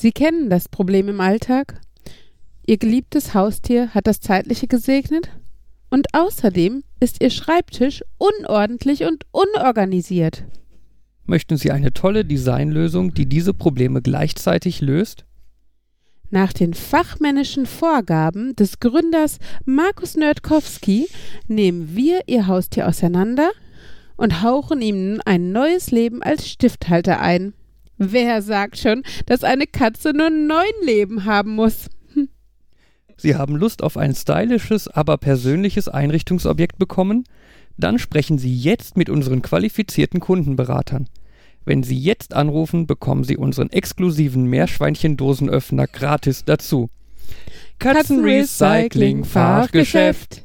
Sie kennen das Problem im Alltag. Ihr geliebtes Haustier hat das Zeitliche gesegnet und außerdem ist Ihr Schreibtisch unordentlich und unorganisiert. Möchten Sie eine tolle Designlösung, die diese Probleme gleichzeitig löst? Nach den fachmännischen Vorgaben des Gründers Markus Nerdkowski nehmen wir Ihr Haustier auseinander und hauchen ihm ein neues Leben als Stifthalter ein. Wer sagt schon, dass eine Katze nur neun Leben haben muss? Sie haben Lust auf ein stylisches, aber persönliches Einrichtungsobjekt bekommen? Dann sprechen Sie jetzt mit unseren qualifizierten Kundenberatern. Wenn Sie jetzt anrufen, bekommen Sie unseren exklusiven Meerschweinchendosenöffner gratis dazu. Katzenrecycling Fachgeschäft.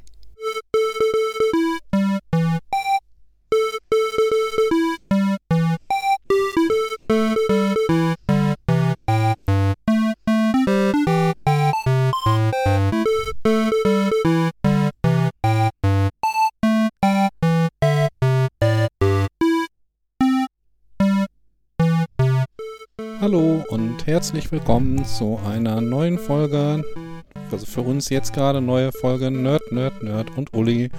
Und herzlich willkommen zu einer neuen Folge, also für uns jetzt gerade neue Folge Nerd, Nerd, Nerd und Uli,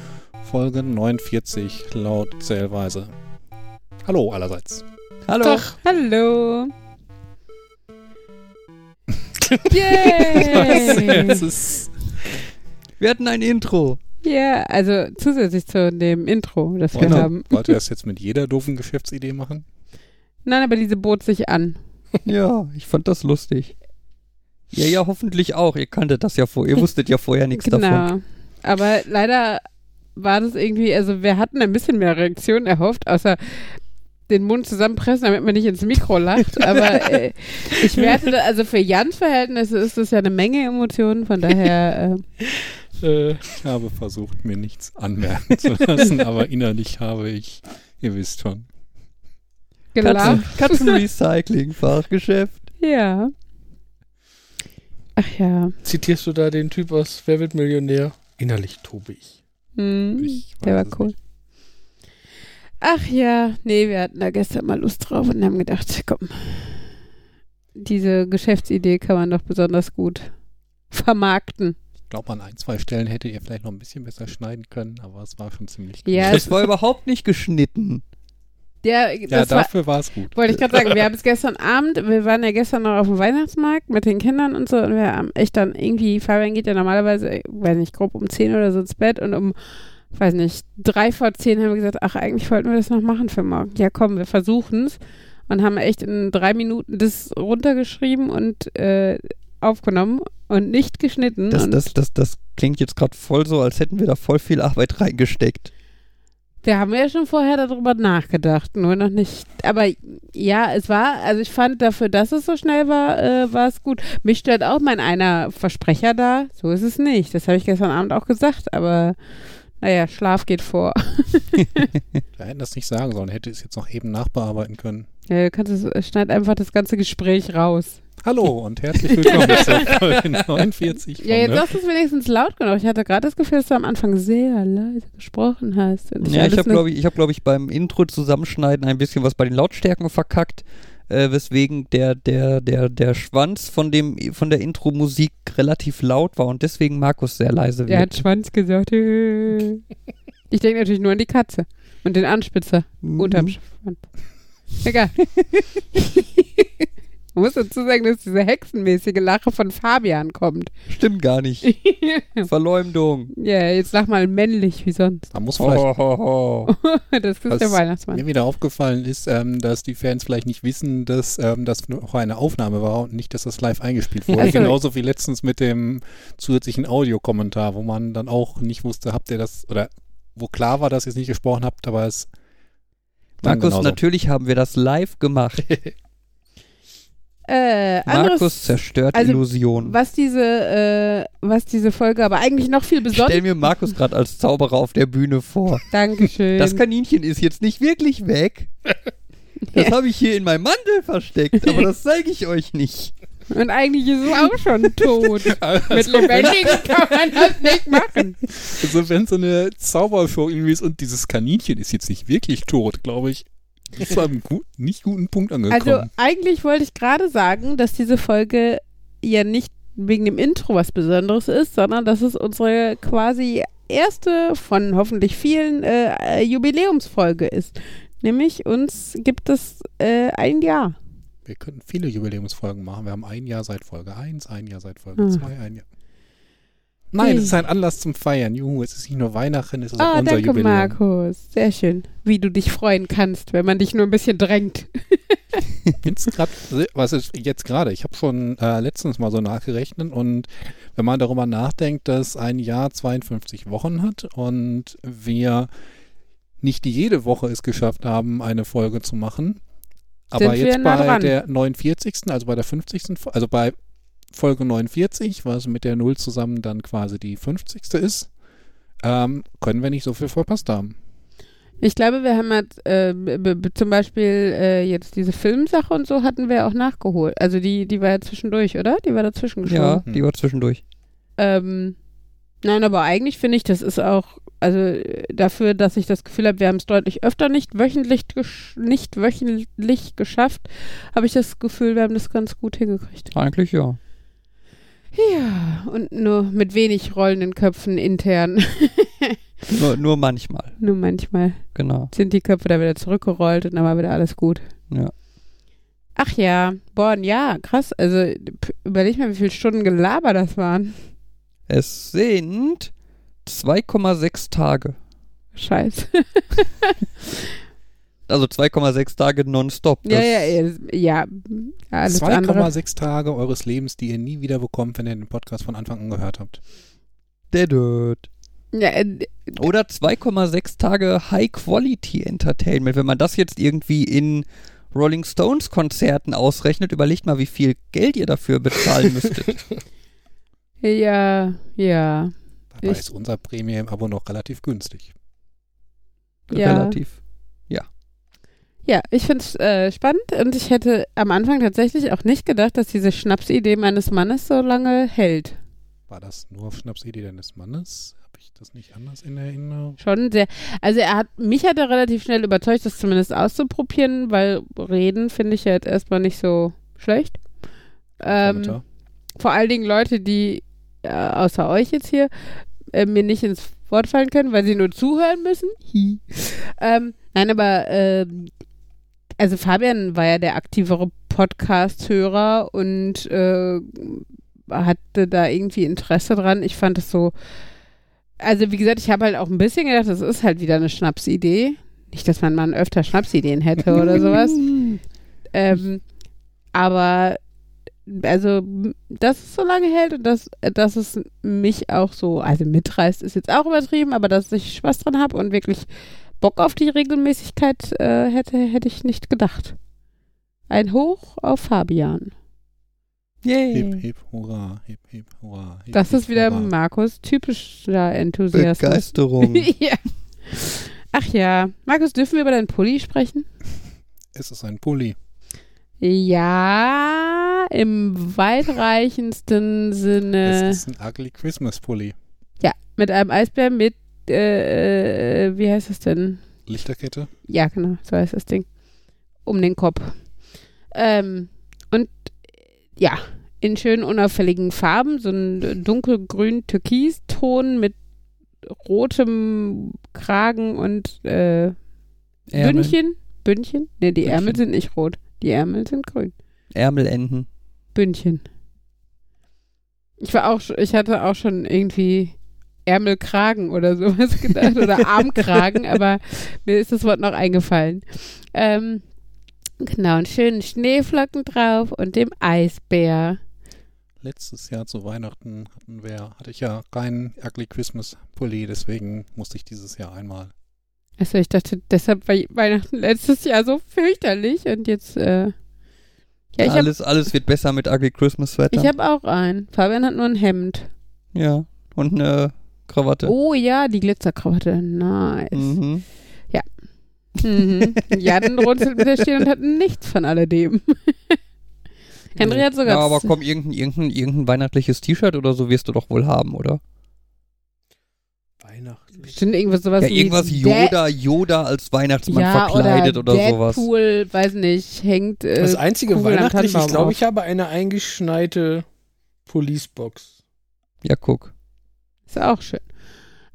Folge 49 laut Zählweise. Hallo allerseits. Hallo. Doch, hallo. Yay! Ist Wir hatten ein Intro. Ja, also zusätzlich zu dem Intro, das wir Genau. haben. Wollt ihr das jetzt mit jeder doofen Geschäftsidee machen? Nein, aber diese bot sich an. Ja, ich fand das lustig. Ja, ja, hoffentlich auch. Ihr kanntet das ja vorher. Ihr wusstet ja vorher nichts davon. Genau. Aber leider war das irgendwie, also wir hatten ein bisschen mehr Reaktion erhofft, außer den Mund zusammenpressen, damit man nicht ins Mikro lacht. Aber äh, ich werte, also für Jans Verhältnisse ist das ja eine Menge Emotionen, von daher äh, Äh, ich habe versucht, mir nichts anmerken zu lassen, aber innerlich habe ich, ihr wisst schon. Gelacht. Katzen, Katzenrecycling, Fachgeschäft. Ja. Ach ja. Zitierst du da den Typ aus Wer wird Millionär? Innerlich tobe ich. Hm, Ich der war es cool. nicht. Ach ja, nee, wir hatten da gestern mal Lust drauf und haben gedacht, komm, diese Geschäftsidee kann man doch besonders gut vermarkten. Ich glaube, an ein, zwei Stellen hättet ihr vielleicht noch ein bisschen besser schneiden können, aber es war schon ziemlich Ja, gut. Das war überhaupt nicht geschnitten. Ja, Ja, dafür war es gut. wollte ich gerade sagen, wir haben es gestern Abend, wir waren ja gestern noch auf dem Weihnachtsmarkt mit den Kindern und so und wir haben echt dann irgendwie, Fabian geht ja normalerweise, weiß nicht, grob um 10 oder so ins Bett und um, weiß nicht, drei vor 10 haben wir gesagt, ach, eigentlich wollten wir das noch machen für morgen. Ja, komm, wir versuchen es und haben echt in drei Minuten das runtergeschrieben und äh, aufgenommen und nicht geschnitten. Das, und das, das, das klingt jetzt gerade voll so, als hätten wir da voll viel Arbeit reingesteckt. Wir haben ja schon vorher darüber nachgedacht, nur noch nicht. Aber ja, es war, also ich fand dafür, dass es so schnell war, äh, war es gut. Mich stört auch mein einer Versprecher da. So ist es nicht. Das habe ich gestern Abend auch gesagt, aber naja, Schlaf geht vor. Wir hätten das nicht sagen sollen, hätte es jetzt noch eben nachbearbeiten können. Ja, du kannst es, schneid einfach das ganze Gespräch raus. Hallo und herzlich willkommen zur Folge 49 von Ja, jetzt sagst du es wenigstens laut genug. Ich hatte gerade das Gefühl, dass du am Anfang sehr leise gesprochen hast. Und Ja, ich habe, glaube ich, ich, hab, glaub ich, beim Intro zusammenschneiden ein bisschen was bei den Lautstärken verkackt, äh, weswegen der, der, der, der Schwanz von, dem, von der Intro-Musik relativ laut war und deswegen Markus sehr leise Der hat wird. Schwanz gesagt. Ich denke natürlich nur an die Katze und den Anspitzer unterm Mhm. Schwanz. Egal. Man muss dazu sagen, dass diese hexenmäßige Lache von Fabian kommt. Stimmt gar nicht. Verleumdung. Ja, jetzt sag mal männlich wie sonst. Man muss vielleicht, Ho, ho, ho. Das ist Was der Weihnachtsmann. mir wieder aufgefallen ist, ähm, dass die Fans vielleicht nicht wissen, dass ähm, das noch eine Aufnahme war und nicht, dass das live eingespielt wurde. Ach so. Genauso wie letztens mit dem zusätzlichen Audiokommentar, wo man dann auch nicht wusste, habt ihr das, oder wo klar war, dass ihr es nicht gesprochen habt, aber es Markus, genauso. natürlich haben wir das live gemacht. Äh, Markus anderes, zerstört also, Illusionen. was diese, äh, was diese Folge aber eigentlich noch viel Ich stell mir Markus gerade als Zauberer auf der Bühne vor. Dankeschön. Das Kaninchen ist jetzt nicht wirklich weg. Das habe ich hier in meinem Mantel versteckt, aber das zeige ich euch nicht. Und eigentlich ist es auch schon tot. Mit Also, Lebendigen kann man das nicht machen. also wenn so eine Zaubershow irgendwie ist und dieses Kaninchen ist jetzt nicht wirklich tot, glaube ich, bist an einem gut, nicht guten Punkt angekommen. Also eigentlich wollte ich gerade sagen, dass diese Folge ja nicht wegen dem Intro was Besonderes ist, sondern dass es unsere quasi erste von hoffentlich vielen äh, Jubiläumsfolge ist. Nämlich uns gibt es äh, ein Jahr. wir könnten viele Jubiläumsfolgen machen. Wir haben ein Jahr seit Folge 1, ein Jahr seit Folge Ah. 2, ein Jahr. Nein, es ist ein Anlass zum Feiern. Juhu, es ist nicht nur Weihnachten, es ist auch Ah, unser danke, Jubiläum. Markus. Sehr schön. Wie du dich freuen kannst, wenn man dich nur ein bisschen drängt. Jetzt grad, was ist jetzt gerade? Ich habe schon äh, letztens mal so nachgerechnet und wenn man darüber nachdenkt, dass ein Jahr 52 Wochen hat und wir nicht jede Woche es geschafft haben, eine Folge zu machen, aber Sind wir jetzt bei dran. der 49., also bei der 50., Fo- also bei Folge 49, was mit der 0 zusammen dann quasi die 50. ist, ähm, können wir nicht so viel verpasst haben. Ich glaube, wir haben halt, äh, zum Beispiel äh, jetzt diese Filmsache und so hatten wir auch nachgeholt. Also die, die war ja zwischendurch, oder? Die war dazwischen Ja, geschoben. die war zwischendurch. Ähm, nein, aber eigentlich finde ich, das ist auch, also äh, dafür, dass ich das Gefühl habe, wir haben es deutlich öfter nicht wöchentlich, gesch nicht wöchentlich geschafft, habe ich das Gefühl, wir haben das ganz gut hingekriegt. Eigentlich ja. Ja, und nur mit wenig rollenden Köpfen intern. Nur, nur manchmal, nur manchmal genau. sind die Köpfe da wieder zurückgerollt und dann war wieder alles gut. Ja. Ach ja, boah, Jahr, krass. Also überleg mal, wie viele Stunden Gelaber das waren. Es sind 2,6 Tage. Scheiße. Also 2,6 Tage nonstop. Ja, ja, ja, ja. Alles andere. 2,6 Tage eures Lebens, die ihr nie wieder bekommt, wenn ihr den Podcast von Anfang an gehört habt. Der Död. Ja, äh, Oder 2,6 Tage High-Quality-Entertainment. Wenn man das jetzt irgendwie in Rolling Stones Konzerten ausrechnet, überlegt mal, wie viel Geld ihr dafür bezahlen müsstet. ja, ja. Dabei Ich- ist unser Premium-Abo noch relativ günstig. Ja. Relativ. Ja, ich finde es äh, spannend und ich hätte am Anfang tatsächlich auch nicht gedacht, dass diese Schnapsidee meines Mannes so lange hält. War das nur Schnapsidee deines Mannes? Habe ich das nicht anders in Erinnerung? Schon sehr. Also er hat, mich hat er relativ schnell überzeugt, das zumindest auszuprobieren, weil reden finde ich ja jetzt erstmal nicht so schlecht. Ähm, vor allen Dingen Leute, die äh, außer euch jetzt hier äh, mir nicht ins Wort fallen können, weil sie nur zuhören müssen. Ähm, nein, aber ähm, also Fabian war ja der aktivere Podcast-Hörer und äh, hatte da irgendwie Interesse dran. Ich fand es so, also wie gesagt, ich habe halt auch ein bisschen gedacht, das ist halt wieder eine Schnapsidee. Nicht, dass mein Mann öfter Schnapsideen hätte oder sowas. Ähm, aber also, dass es so lange hält und dass, dass es mich auch so, also mitreißt, ist jetzt auch übertrieben, aber dass ich Spaß dran habe und wirklich Bock auf die Regelmäßigkeit äh, hätte, hätte ich nicht gedacht. Ein Hoch auf Fabian. Yay. Hip, hip, hurra, hip, hip, hurra. Hip, Das hip, ist wieder hurra. Markus typischer Enthusiasmus. Begeisterung. ja. Ach ja. Markus, dürfen wir über deinen Pulli sprechen? Es ist ein Pulli. Ja, im weitreichendsten Sinne. Es ist ein ugly Christmas Pulli. Ja, mit einem Eisbär mit, äh, äh, wie heißt das denn? Lichterkette. Ja, genau, so heißt das Ding. Um den Kopf. Ähm, und äh, ja, in schönen unauffälligen Farben, so ein dunkelgrün Türkiston mit rotem Kragen und äh, Ärmel, Bündchen. Bündchen? Ne, die Ärmel Bündchen. sind nicht rot. Die Ärmel sind grün. Ärmelenden. Bündchen. Ich war auch, schon- ich hatte auch schon irgendwie Ärmelkragen oder sowas gedacht oder Armkragen, aber mir ist das Wort noch eingefallen. Ähm, genau, einen schönen Schneeflocken drauf und dem Eisbär. Letztes Jahr zu Weihnachten hatten wir, hatte ich ja keinen ugly Christmas Pulli, deswegen musste ich dieses Jahr einmal. Achso, ich dachte, deshalb war Weihnachten letztes Jahr so fürchterlich und jetzt, äh, ja, ich habe alles, alles wird besser mit Ugly Christmas Sweater. ich hab auch einen. Fabian hat nur ein Hemd. ja. Und eine Krawatte. Oh ja, die Glitzerkrawatte. Nice. Mhm. Mhm. Jan runzelt mit der Stirn und hat nichts von alledem. Henry hat sogar. Ja, aber komm, irgendein, irgendein, irgendein weihnachtliches T-Shirt oder so wirst du doch wohl haben, oder? Weihnachtlich. Bestimmt irgendwas sowas Ja, wie irgendwas Yoda, Yoda als Weihnachtsmann ja, verkleidet oder, oder, sowas. Deadpool, weiß nicht, hängt. Äh, Das einzige Kugeln am weihnachtliche, ich glaube, ich habe eine eingeschneite Policebox. Ja, guck. Ist auch schön.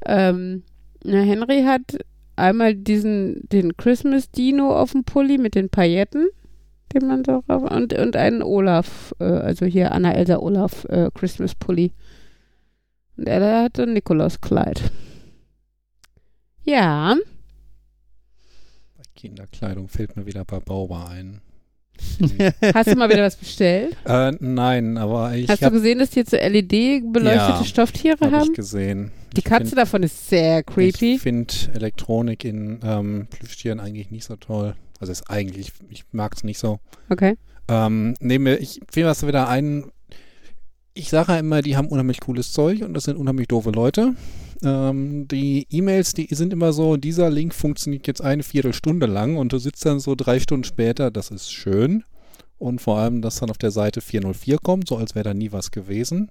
Ähm, na, Henry hat einmal diesen, den Christmas Dino auf dem Pulli mit den Pailletten, den man so rauf, und, und einen Olaf, äh, also hier Anna Elsa Olaf äh, Christmas Pulli. Und er hatte ein Nikolaus-Kleid. Ja, Bei Kinderkleidung fällt mir wieder bei Bauber ein. hast du mal wieder was bestellt? äh, nein, aber ich Hast du habe gesehen, dass die jetzt so LED-beleuchtete Ja, Stofftiere hab haben? ich gesehen. Die Katze davon ist sehr creepy. Ich finde Elektronik in ähm, Plüschtieren eigentlich nicht so toll. Also ist eigentlich, ich mag es nicht so. Okay. Ähm, nehme, ich fiel was wieder ein. Ich sage ja immer, die haben unheimlich cooles Zeug und das sind unheimlich doofe Leute. Ähm, die E-Mails, die sind immer so, dieser Link funktioniert jetzt eine Viertelstunde lang und du sitzt dann so drei Stunden später, das ist schön. Und vor allem, dass dann auf der Seite 404 kommt, so als wäre da nie was gewesen.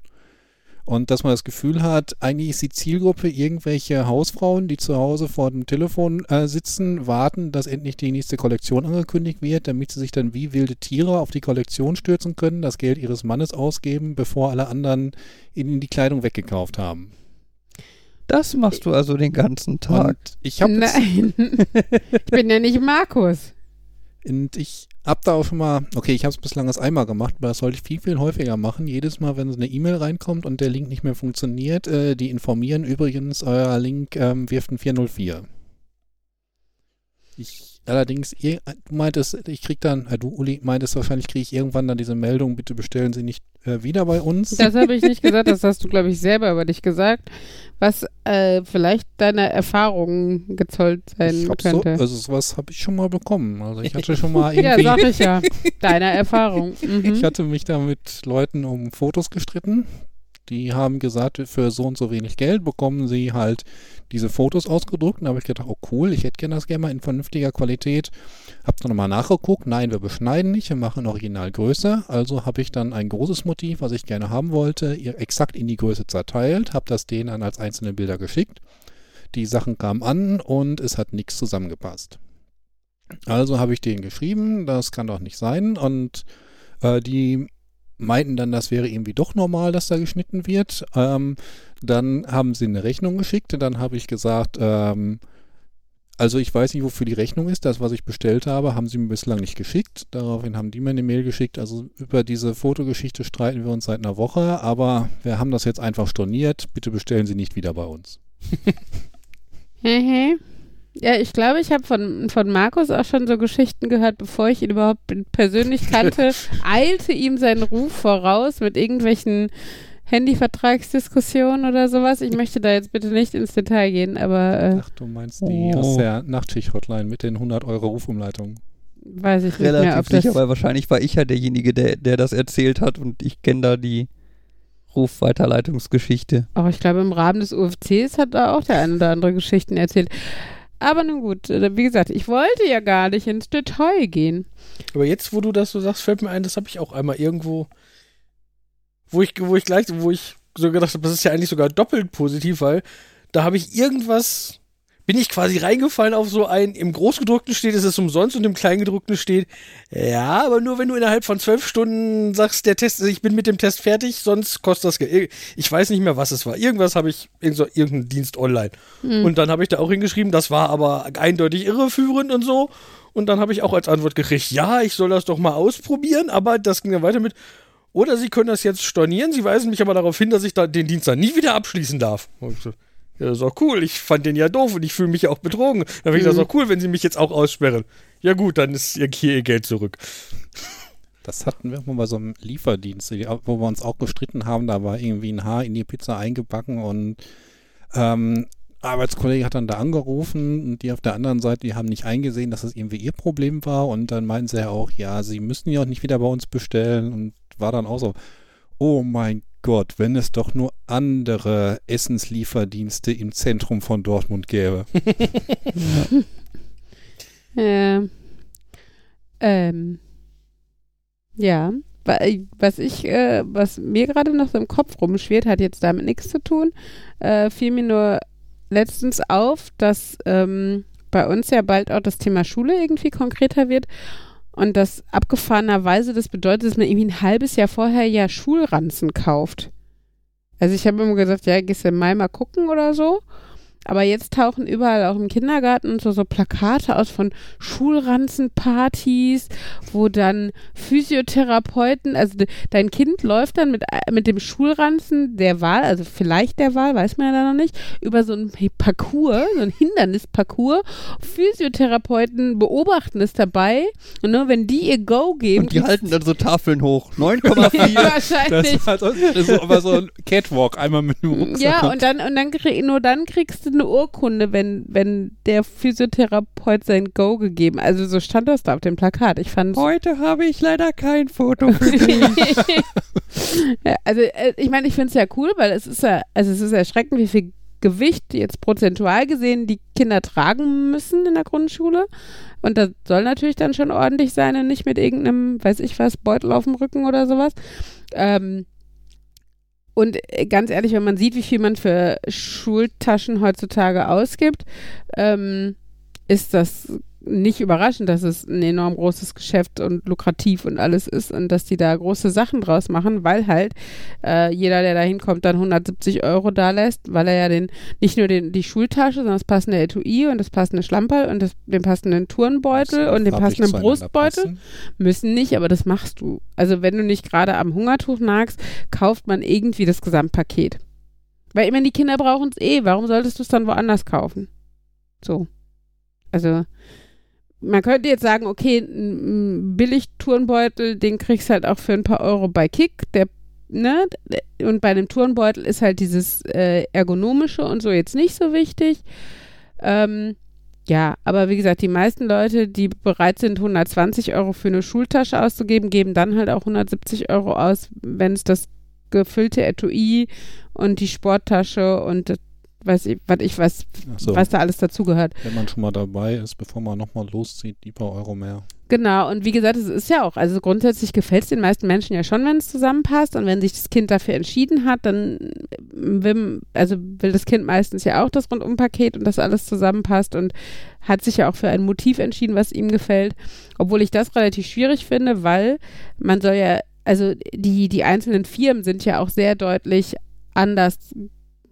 Und dass man das Gefühl hat, eigentlich ist die Zielgruppe irgendwelche Hausfrauen, die zu Hause vor dem Telefon äh, sitzen, warten, dass endlich die nächste Kollektion angekündigt wird, damit sie sich dann wie wilde Tiere auf die Kollektion stürzen können, das Geld ihres Mannes ausgeben, bevor alle anderen ihnen die Kleidung weggekauft haben. Das machst du also den ganzen Tag. Und ich habe Nein. ich bin ja nicht Markus. Und ich habe da auch schon mal, okay, ich habe es bislang erst einmal gemacht, aber das sollte ich viel, viel häufiger machen. Jedes Mal, wenn so eine E-Mail reinkommt und der Link nicht mehr funktioniert, äh, die informieren übrigens, euer Link ähm, wirft ein 404. Ich allerdings, du meintest, ich krieg dann, äh, du Uli meintest wahrscheinlich, kriege ich irgendwann dann diese Meldung, bitte bestellen Sie nicht äh, wieder bei uns. Das habe ich nicht gesagt, das hast du, glaube ich, selber über dich gesagt, was äh, vielleicht deine Erfahrungen gezollt sein hab so, könnte. also sowas habe ich schon mal bekommen. Also ich hatte schon mal ja, irgendwie, sag ich ja. Deine Erfahrung. Mhm. Ich hatte mich da mit Leuten um Fotos gestritten. Die haben gesagt, für so und so wenig Geld bekommen sie halt diese Fotos ausgedruckt. Und da habe ich gedacht, oh cool, ich hätte gerne das gerne mal in vernünftiger Qualität. Hab dann nochmal nachgeguckt. Nein, wir beschneiden nicht, wir machen Originalgröße. Also habe ich dann ein großes Motiv, was ich gerne haben wollte, exakt in die Größe zerteilt, habe das denen dann als einzelne Bilder geschickt. Die Sachen kamen an und es hat nichts zusammengepasst. Also habe ich denen geschrieben, das kann doch nicht sein. Und äh, die meinten dann, das wäre irgendwie doch normal, dass da geschnitten wird. Ähm, dann haben sie eine Rechnung geschickt und dann habe ich gesagt, ähm, also ich weiß nicht, wofür die Rechnung ist. Das, was ich bestellt habe, haben sie mir bislang nicht geschickt. Daraufhin haben die mir eine Mail geschickt. Also über diese Fotogeschichte streiten wir uns seit einer Woche, aber wir haben das jetzt einfach storniert. Bitte bestellen Sie nicht wieder bei uns. Mhm. Ja, ich glaube, ich habe von, von Markus auch schon so Geschichten gehört, bevor ich ihn überhaupt persönlich kannte, eilte ihm sein Ruf voraus mit irgendwelchen Handyvertragsdiskussionen oder sowas. Ich möchte da jetzt bitte nicht ins Detail gehen, aber äh, Ach, du meinst die Oh. aus der Nachtschicht-Hotline mit den 100 Euro Rufumleitungen. weiß ich nicht mehr, Relativ ob das... sicher, weil wahrscheinlich war ich ja derjenige, der, der das erzählt hat und ich kenne da die Rufweiterleitungsgeschichte. Auch ich glaube, im Rahmen des UFCs hat da auch der eine oder andere Geschichten erzählt. Aber nun gut, äh, wie gesagt, ich wollte ja gar nicht ins Detail gehen. Aber jetzt, wo du das so sagst, fällt mir ein, das habe ich auch einmal irgendwo, wo ich, wo ich gleich, wo ich so gedacht habe, das ist ja eigentlich sogar doppelt positiv, weil da habe ich irgendwas, bin ich quasi reingefallen auf so ein, im Großgedruckten steht, es ist umsonst und im Kleingedruckten steht, ja, aber nur wenn du innerhalb von zwölf Stunden sagst, der Test, ich bin mit dem Test fertig, sonst kostet das Geld. Ich weiß nicht mehr, was es war. Irgendwas habe ich, irgend so, irgendein Dienst online. Hm. Und dann habe ich da auch hingeschrieben, das war aber eindeutig irreführend und so. Und dann habe ich auch als Antwort gekriegt, ja, ich soll das doch mal ausprobieren, aber das ging dann weiter mit, oder Sie können das jetzt stornieren, Sie weisen mich aber darauf hin, dass ich da den Dienst dann nie wieder abschließen darf. Und ich so, ja, das ist auch cool, ich fand den ja doof und ich fühle mich ja auch betrogen. Dann finde ich das Mhm. auch cool, wenn Sie mich jetzt auch aussperren. Ja gut, dann ist Ihr, hier Ihr Geld zurück. Das hatten wir mal bei so einem Lieferdienst, die- wo wir uns auch gestritten haben. Da war irgendwie ein Haar in die Pizza eingebacken und ähm, Arbeitskollege hat dann da angerufen und die auf der anderen Seite, die haben nicht eingesehen, dass das irgendwie ihr Problem war und dann meinten sie ja auch, ja, sie müssen ja auch nicht wieder bei uns bestellen und war dann auch so, oh mein Gott, wenn es doch nur andere Essenslieferdienste im Zentrum von Dortmund gäbe. Ja. Ähm. Ja. Wa- äh, Was ich, äh, was mir gerade noch so im Kopf rumschwirrt, hat jetzt damit nichts zu tun. Äh, fiel mir nur letztens auf, dass ähm, bei uns ja bald auch das Thema Schule irgendwie konkreter wird. Und das abgefahrenerweise, das bedeutet, dass man irgendwie ein halbes Jahr vorher ja Schulranzen kauft. Also ich habe immer gesagt, ja, gehst du im Mai mal gucken oder so. Aber jetzt tauchen überall auch im Kindergarten so, so Plakate aus von Schulranzenpartys, wo dann Physiotherapeuten, also de, dein Kind läuft dann mit, mit dem Schulranzen der Wahl, also vielleicht der Wahl, weiß man ja da noch nicht, über so ein Parcours, so ein Hindernisparcours. Physiotherapeuten beobachten es dabei und nur wenn die ihr Go geben. Und die halten dann so Tafeln hoch. 9,4. wahrscheinlich. Das war so, das ist aber so ein Catwalk, einmal mit dem Rucksack. Ja, und dann, und dann krieg, nur dann kriegst du eine Urkunde, wenn, wenn der Physiotherapeut sein Go gegeben. Also so stand das da auf dem Plakat. Ich fand Heute habe ich leider kein Foto für dich. ja, also äh, ich meine, ich finde es ja cool, weil es ist ja, also es ist erschreckend, wie viel Gewicht jetzt prozentual gesehen die Kinder tragen müssen in der Grundschule. Und das soll natürlich dann schon ordentlich sein und nicht mit irgendeinem, weiß ich was, Beutel auf dem Rücken oder sowas. Ähm, und äh, ganz ehrlich, wenn man sieht, wie viel man für Schultaschen heutzutage ausgibt, ähm, ist das nicht überraschend, dass es ein enorm großes Geschäft und lukrativ und alles ist und dass die da große Sachen draus machen, weil halt äh, jeder, der da hinkommt, dann 170 Euro da lässt, weil er ja den nicht nur den, die Schultasche, sondern das passende Etui und das passende Schlamperl und das, den passenden Turnbeutel und den passenden Brustbeutel müssen nicht, aber das machst du. Also wenn du nicht gerade am Hungertuch nagst, kauft man irgendwie das Gesamtpaket. Weil meine, die Kinder brauchen es eh. Warum solltest du es dann woanders kaufen? So. Also, man könnte jetzt sagen, okay, ein Billig-Turnbeutel, den kriegst du halt auch für ein paar Euro bei Kick, der, ne, und bei einem Turnbeutel ist halt dieses äh, ergonomische und so jetzt nicht so wichtig. Ähm, ja, aber wie gesagt, die meisten Leute, die bereit sind, 120 Euro für eine Schultasche auszugeben, geben dann halt auch 170 Euro aus, wenn es das gefüllte Etui und die Sporttasche und das weiß ich, was ich weiß, so. was da alles dazugehört. Wenn man schon mal dabei ist, bevor man nochmal loszieht, die paar Euro mehr. Genau, und wie gesagt, es ist ja auch, also grundsätzlich gefällt es den meisten Menschen ja schon, wenn es zusammenpasst und wenn sich das Kind dafür entschieden hat, dann will, also will das Kind meistens ja auch das Rundumpaket und dass alles zusammenpasst und hat sich ja auch für ein Motiv entschieden, was ihm gefällt, obwohl ich das relativ schwierig finde, weil man soll ja, also die, die einzelnen Firmen sind ja auch sehr deutlich anders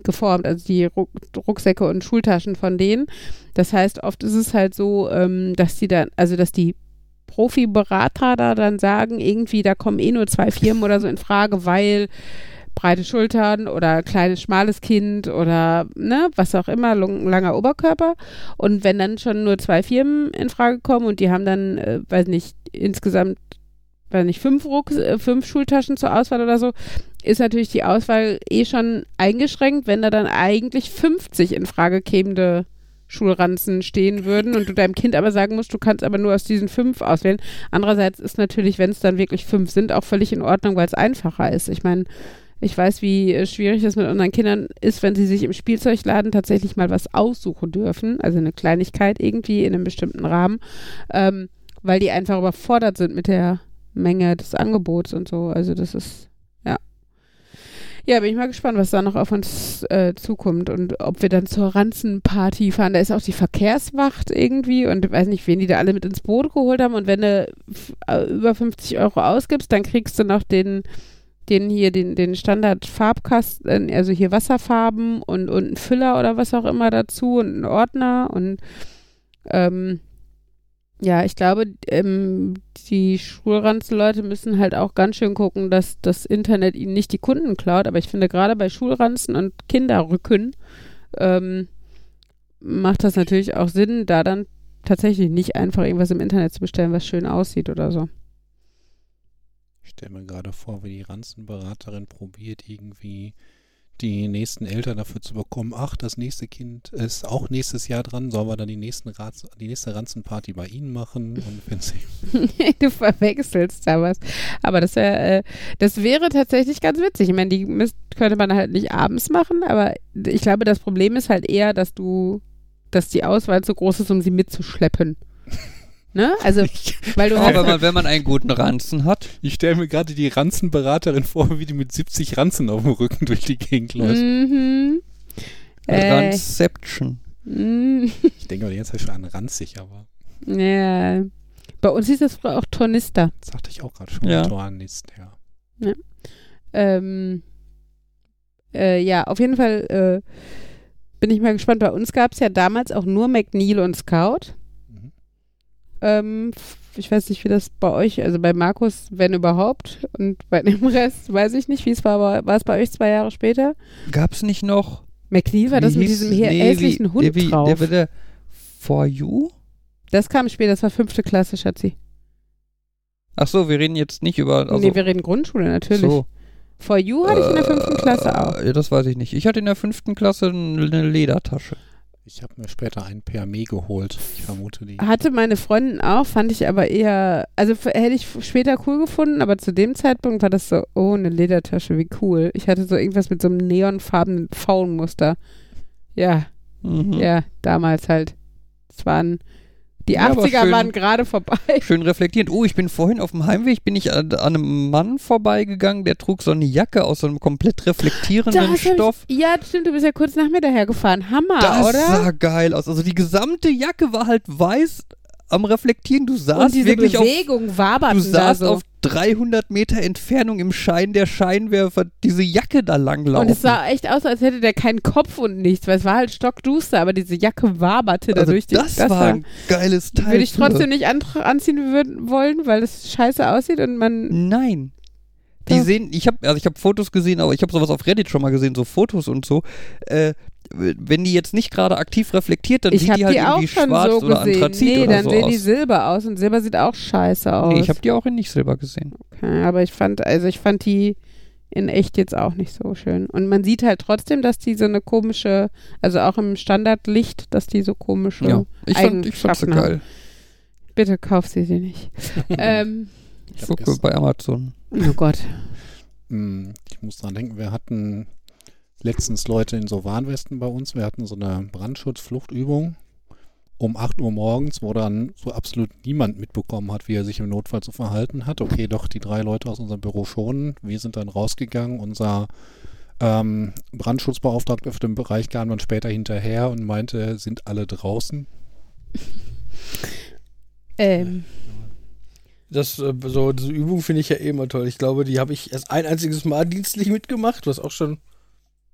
geformt, also die Rucksäcke und Schultaschen von denen. Das heißt, oft ist es halt so, ähm, dass die dann, also dass die Profi-Berater da dann sagen, irgendwie, da kommen eh nur zwei Firmen oder so in Frage, weil breite Schultern oder kleines, schmales Kind oder ne, was auch immer, langer Oberkörper. Und wenn dann schon nur zwei Firmen in Frage kommen und die haben dann, äh, weiß nicht, insgesamt, weiß nicht, fünf, Rucks, äh, fünf Schultaschen zur Auswahl oder so, ist natürlich die Auswahl eh schon eingeschränkt, wenn da dann eigentlich 50 in Frage kämende Schulranzen stehen würden und du deinem Kind aber sagen musst, du kannst aber nur aus diesen fünf auswählen. Andererseits ist natürlich, wenn es dann wirklich fünf sind, auch völlig in Ordnung, weil es einfacher ist. Ich meine, ich weiß, wie äh, schwierig es mit unseren Kindern ist, wenn sie sich im Spielzeugladen tatsächlich mal was aussuchen dürfen, also eine Kleinigkeit irgendwie in einem bestimmten Rahmen, ähm, weil die einfach überfordert sind mit der Menge des Angebots und so. Also das ist ja, bin ich mal gespannt, was da noch auf uns äh, zukommt und ob wir dann zur Ranzenparty fahren. Da ist auch die Verkehrswacht irgendwie und ich weiß nicht, wen die da alle mit ins Boot geholt haben. Und wenn du äh, über 50 Euro ausgibst, dann kriegst du noch den, den hier, den, den Standard-Farbkasten, also hier Wasserfarben und, und einen Füller oder was auch immer dazu und einen Ordner und ähm, ja, ich glaube, ähm, die Schulranzenleute müssen halt auch ganz schön gucken, dass das Internet ihnen nicht die Kunden klaut. Aber ich finde, gerade bei Schulranzen und Kinderrücken ähm, macht das natürlich auch Sinn, da dann tatsächlich nicht einfach irgendwas im Internet zu bestellen, was schön aussieht oder so. Ich stelle mir gerade vor, wie die Ranzenberaterin probiert, irgendwie die nächsten Eltern dafür zu bekommen, ach, das nächste Kind ist auch nächstes Jahr dran, sollen wir dann die, nächsten Rats, die nächste Ranzenparty bei Ihnen machen? Und wenn sie du verwechselst da was. Aber das, wär, äh, das wäre tatsächlich ganz witzig. Ich meine, die müsst, könnte man halt nicht abends machen, aber ich glaube, das Problem ist halt eher, dass du, dass die Auswahl zu groß ist, um sie mitzuschleppen. Ne? Also, weil du Aber halt wenn man einen guten Ranzen hat. Ich stelle mir gerade die Ranzenberaterin vor, wie die mit 70 Ranzen auf dem Rücken durch die Gegend läuft. Mhm. Äh, Transception. mm, Ich denke aber jetzt schon an ranzig, aber ja. Bei uns hieß das früher auch Tornister. das sagte ich auch gerade schon. Ja. Tornist, ja. Ähm, äh, ja, auf jeden Fall äh, bin ich mal gespannt. Bei uns gab es ja damals auch nur McNeil und Scout. Ähm, ich weiß nicht, wie das bei euch, also bei Markus, wenn überhaupt. Und bei dem Rest weiß ich nicht, wie es war, aber war es bei euch zwei Jahre später? Gab's nicht noch. McNeil war das mit diesem hier nee, hässlichen Hund wie, drauf. Der, der For You? das kam später, das war fünfte Klasse, Schatzi. Ach so, wir reden jetzt nicht über. Also, nee, wir reden Grundschule, natürlich. So. For You hatte ich in der fünften Klasse auch. Äh, Ja, das weiß ich nicht. Ich hatte in der fünften Klasse eine Ledertasche. Ich habe mir später ein PME geholt. Ich vermute die. Hatte meine Freundin auch, fand ich aber eher, also hätte ich später cool gefunden, aber zu dem Zeitpunkt war das so, oh, eine Ledertasche, wie cool. Ich hatte so irgendwas mit so einem neonfarbenen Faunmuster. Ja, Mhm. ja, damals halt. Es waren, die Ja, aber 80er schön- waren gerade vorbei. Schön reflektierend. Oh, ich bin vorhin auf dem Heimweg, bin ich an, an einem Mann vorbeigegangen, der trug so eine Jacke aus so einem komplett reflektierenden hab Stoff. Ich, ja, stimmt, du bist ja kurz nach mir dahergefahren. Hammer, Das oder? sah geil aus. Also die gesamte Jacke war halt weiß am Reflektieren. Du saßt wirklich auf, Bewegung waberten du da saßt so. auf 300 Meter Entfernung im Schein der Scheinwerfer diese Jacke da langlaufen. Und es sah echt aus, als hätte der keinen Kopf und nichts, weil es war halt stockduster, aber diese Jacke waberte da also durch die das, war war- ein geiles Teil. Würde ich trotzdem nicht an, anziehen würden, wollen, weil es scheiße aussieht und man. Nein. Die sehen, ich habe also ich habe Fotos gesehen, aber ich habe sowas auf Reddit schon mal gesehen, so Fotos und so. Äh, wenn die jetzt nicht gerade aktiv reflektiert, dann Ich sieht habe die halt die auch irgendwie schon schwarz so oder gesehen. anthrazit Nee, oder dann so sehen aus. die Silber aus und Silber sieht auch scheiße aus. nee, ich habe die auch in nicht Silber gesehen. okay, aber ich fand, also ich fand die in echt jetzt auch nicht so schön. Und man sieht halt trotzdem, dass die so eine komische, also auch im Standardlicht, dass die so komische. Ja, ich fand ich fand sie Eigenschaften geil. Bitte kauf sie sie nicht. ähm, Ich gucke bei Amazon. oh Gott. Hm, Ich muss dran denken, wir hatten letztens Leute in so Warnwesten bei uns. Wir hatten so eine Brandschutzfluchtübung um 8 Uhr morgens, wo dann so absolut niemand mitbekommen hat, wie er sich im Notfall zu verhalten hat. Okay, doch die drei Leute aus unserem Büro schon. Wir sind dann rausgegangen. Unser ähm, Brandschutzbeauftragter für den Bereich kam dann später hinterher und meinte, sind alle draußen. Ähm, Das, äh, so, diese Übung finde ich ja eh immer toll. Ich glaube, die habe ich erst ein einziges Mal dienstlich mitgemacht, was auch schon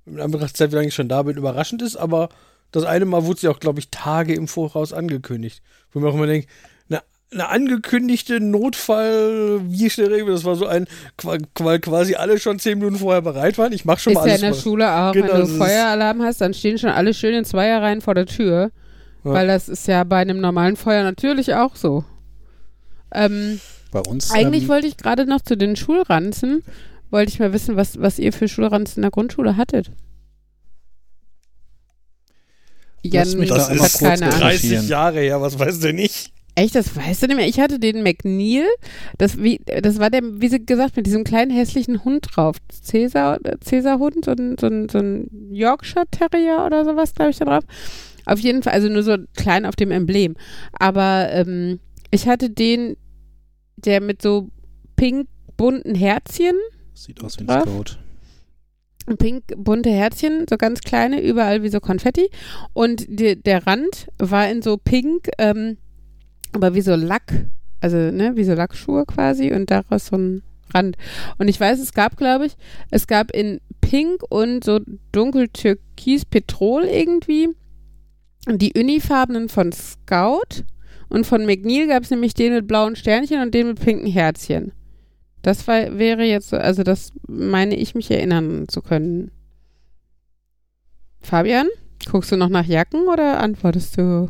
in Anbetracht der Zeit, wie lange ich schon da bin, überraschend ist, aber das eine Mal wurde sie auch, glaube ich, Tage im Voraus angekündigt. Wo mir auch immer denke, eine, eine angekündigte Notfall, wie schnell regeln wir das? war so ein, weil quasi alle schon zehn Minuten vorher bereit waren. Ich mache schon ist mal ja alles. in der was- Schule auch, Genau, wenn du ist- Feueralarm hast, dann stehen schon alle schön in Zweierreihen vor der Tür. Ja. Weil das ist ja bei einem normalen Feuer natürlich auch so. Ähm, Bei uns eigentlich ähm, wollte ich gerade noch zu den Schulranzen, wollte ich mal wissen, was, was ihr für Schulranzen in der Grundschule hattet. Lass mich Jan da kurz keine Ahnung. recherchieren. 30 Jahre her, was weißt du nicht? Echt, das weißt du nicht mehr. Ich hatte den McNeil, das, wie, das war der, wie sie gesagt, mit diesem kleinen hässlichen Hund drauf. Cäsar, Cäsar-Hund, so ein, so ein, so ein Yorkshire Terrier oder sowas, glaube ich, da drauf. Auf jeden Fall, also nur so klein auf dem Emblem. Aber ähm, ich hatte den, der mit so pink bunten Herzchen, Sieht aus wie ein Drauf? Scout. pink bunte Herzchen, so ganz kleine, überall wie so Konfetti. Und die, der Rand war in so pink, ähm, aber wie so Lack, also ne, wie so Lackschuhe quasi und daraus so ein Rand. Und ich weiß, es gab, glaube ich, es gab in pink und so dunkel türkis Petrol irgendwie die Unifarbenen von Scout und von McNeil gab es nämlich den mit blauen Sternchen und den mit pinken Herzchen. Das war, wäre jetzt, so- also das meine ich mich erinnern zu können. Fabian, guckst du noch nach Jacken oder antwortest du?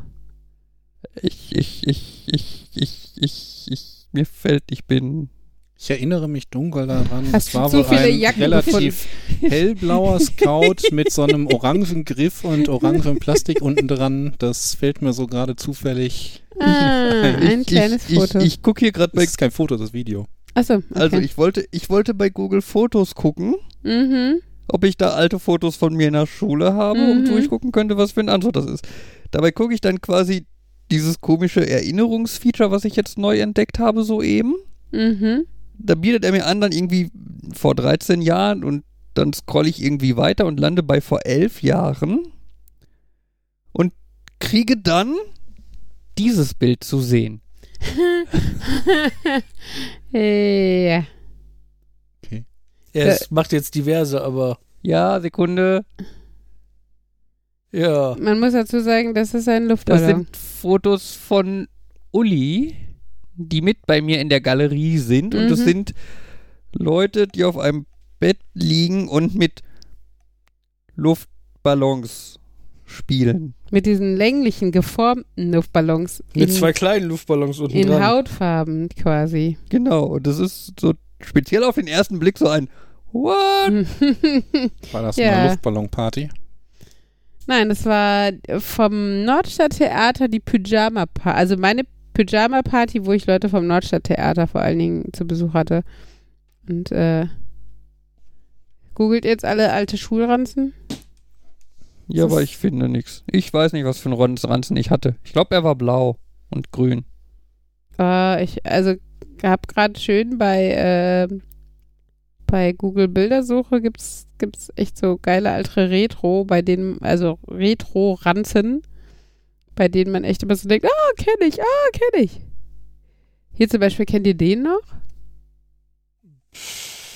Ich, ich, ich, ich, ich, ich, ich, mir fällt, ich bin. Ich erinnere mich dunkel daran. Hast es war zu wohl viele ein Jacken relativ hellblauer Scout mit so einem orangen Griff und orangen Plastik unten dran. Das fällt mir so gerade zufällig. Ah, ein ich, kleines ich, Foto. Ich, ich gucke hier gerade Das bei. ist kein Foto, das ist Video. Achso, okay. Also ich wollte, ich wollte bei Google Fotos gucken, mhm. ob ich da alte Fotos von mir in der Schule habe und Mhm. ich gucken könnte, was für ein Antwort das ist. Dabei gucke ich dann quasi dieses komische Erinnerungsfeature, was ich jetzt neu entdeckt habe, soeben. Mhm. Da bietet er mir an, dann irgendwie vor 13 Jahren und dann scrolle ich irgendwie weiter und lande bei vor elf Jahren. kriege dann dieses Bild zu sehen. Äh, ja. Ja, es macht jetzt diverse, aber Ja, Sekunde. ja. Man muss dazu sagen, das ist ein Das Luftballon. sind Fotos von Uli, die mit bei mir in der Galerie sind. Und das Mhm. sind Leute, die auf einem Bett liegen und mit Luftballons spielen. Mit diesen länglichen, geformten Luftballons. Mit in, zwei kleinen Luftballons unten in dran. Hautfarben quasi. Genau. Und das ist so speziell auf den ersten Blick so ein What? War das Ja. eine Luftballonparty? Nein, das war vom Nordstadttheater die Pyjama-Party. Also meine Pyjama-Party, wo ich Leute vom Nordstadttheater vor allen Dingen zu Besuch hatte. Und äh, googelt jetzt alle alte Schulranzen? Ja, aber ich finde nichts. Ich weiß nicht, was für einen Ron- Ranzen ich hatte. Ich glaube, er war blau und grün. Äh, ich, also hab gerade schön bei, äh, bei Google Bildersuche gibt's, gibt's echt so geile alte Retro, bei denen, also Retro-Ranzen, bei denen man echt immer so denkt, ah, kenne ich, ah, kenne ich. Hier zum Beispiel, kennt ihr den noch?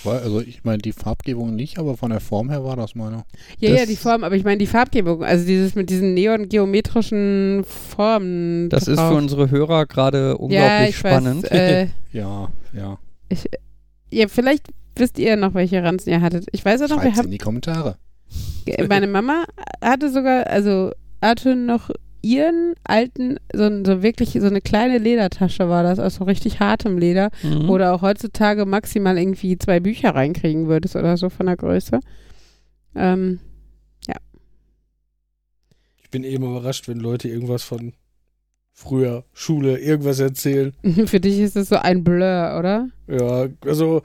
War, also ich meine die Farbgebung nicht, aber von der Form her war das meine. Ja, Das- ja, die Form, aber ich meine die Farbgebung, also dieses mit diesen neon-geometrischen Formen. Das ist drauf. für unsere Hörer gerade ja, unglaublich ich spannend. Weiß, äh, Ja, ja. ja, vielleicht wisst ihr noch, welche Ranzen ihr hattet. Ich weiß auch noch, wir Schreibt's haben in die Kommentare. Meine Mama hatte sogar, also hatte noch ihren alten, so, so wirklich so eine kleine Ledertasche war das, aus so richtig hartem Leder, Mhm. wo du auch heutzutage maximal irgendwie zwei Bücher reinkriegen würdest oder so von der Größe. Ähm, Ich bin eben überrascht, wenn Leute irgendwas von früher, Schule, irgendwas erzählen. für dich ist das so ein Blur, oder? Ja, also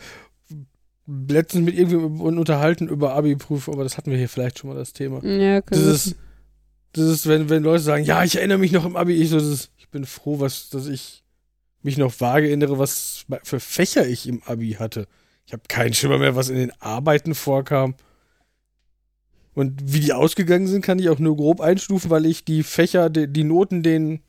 letztens mit irgendjemandem unterhalten über Abi-Prüfung, aber das hatten wir hier vielleicht schon mal das Thema. Ja, okay. Ist, das ist, wenn, wenn Leute sagen, ja, ich erinnere mich noch im Abi, ich so, ist, ich bin froh, was, dass ich mich noch vage erinnere, was für Fächer ich im Abi hatte. Ich habe keinen Schimmer mehr, was in den Arbeiten vorkam. Und wie die ausgegangen sind, kann ich auch nur grob einstufen, weil ich die Fächer, die, die Noten den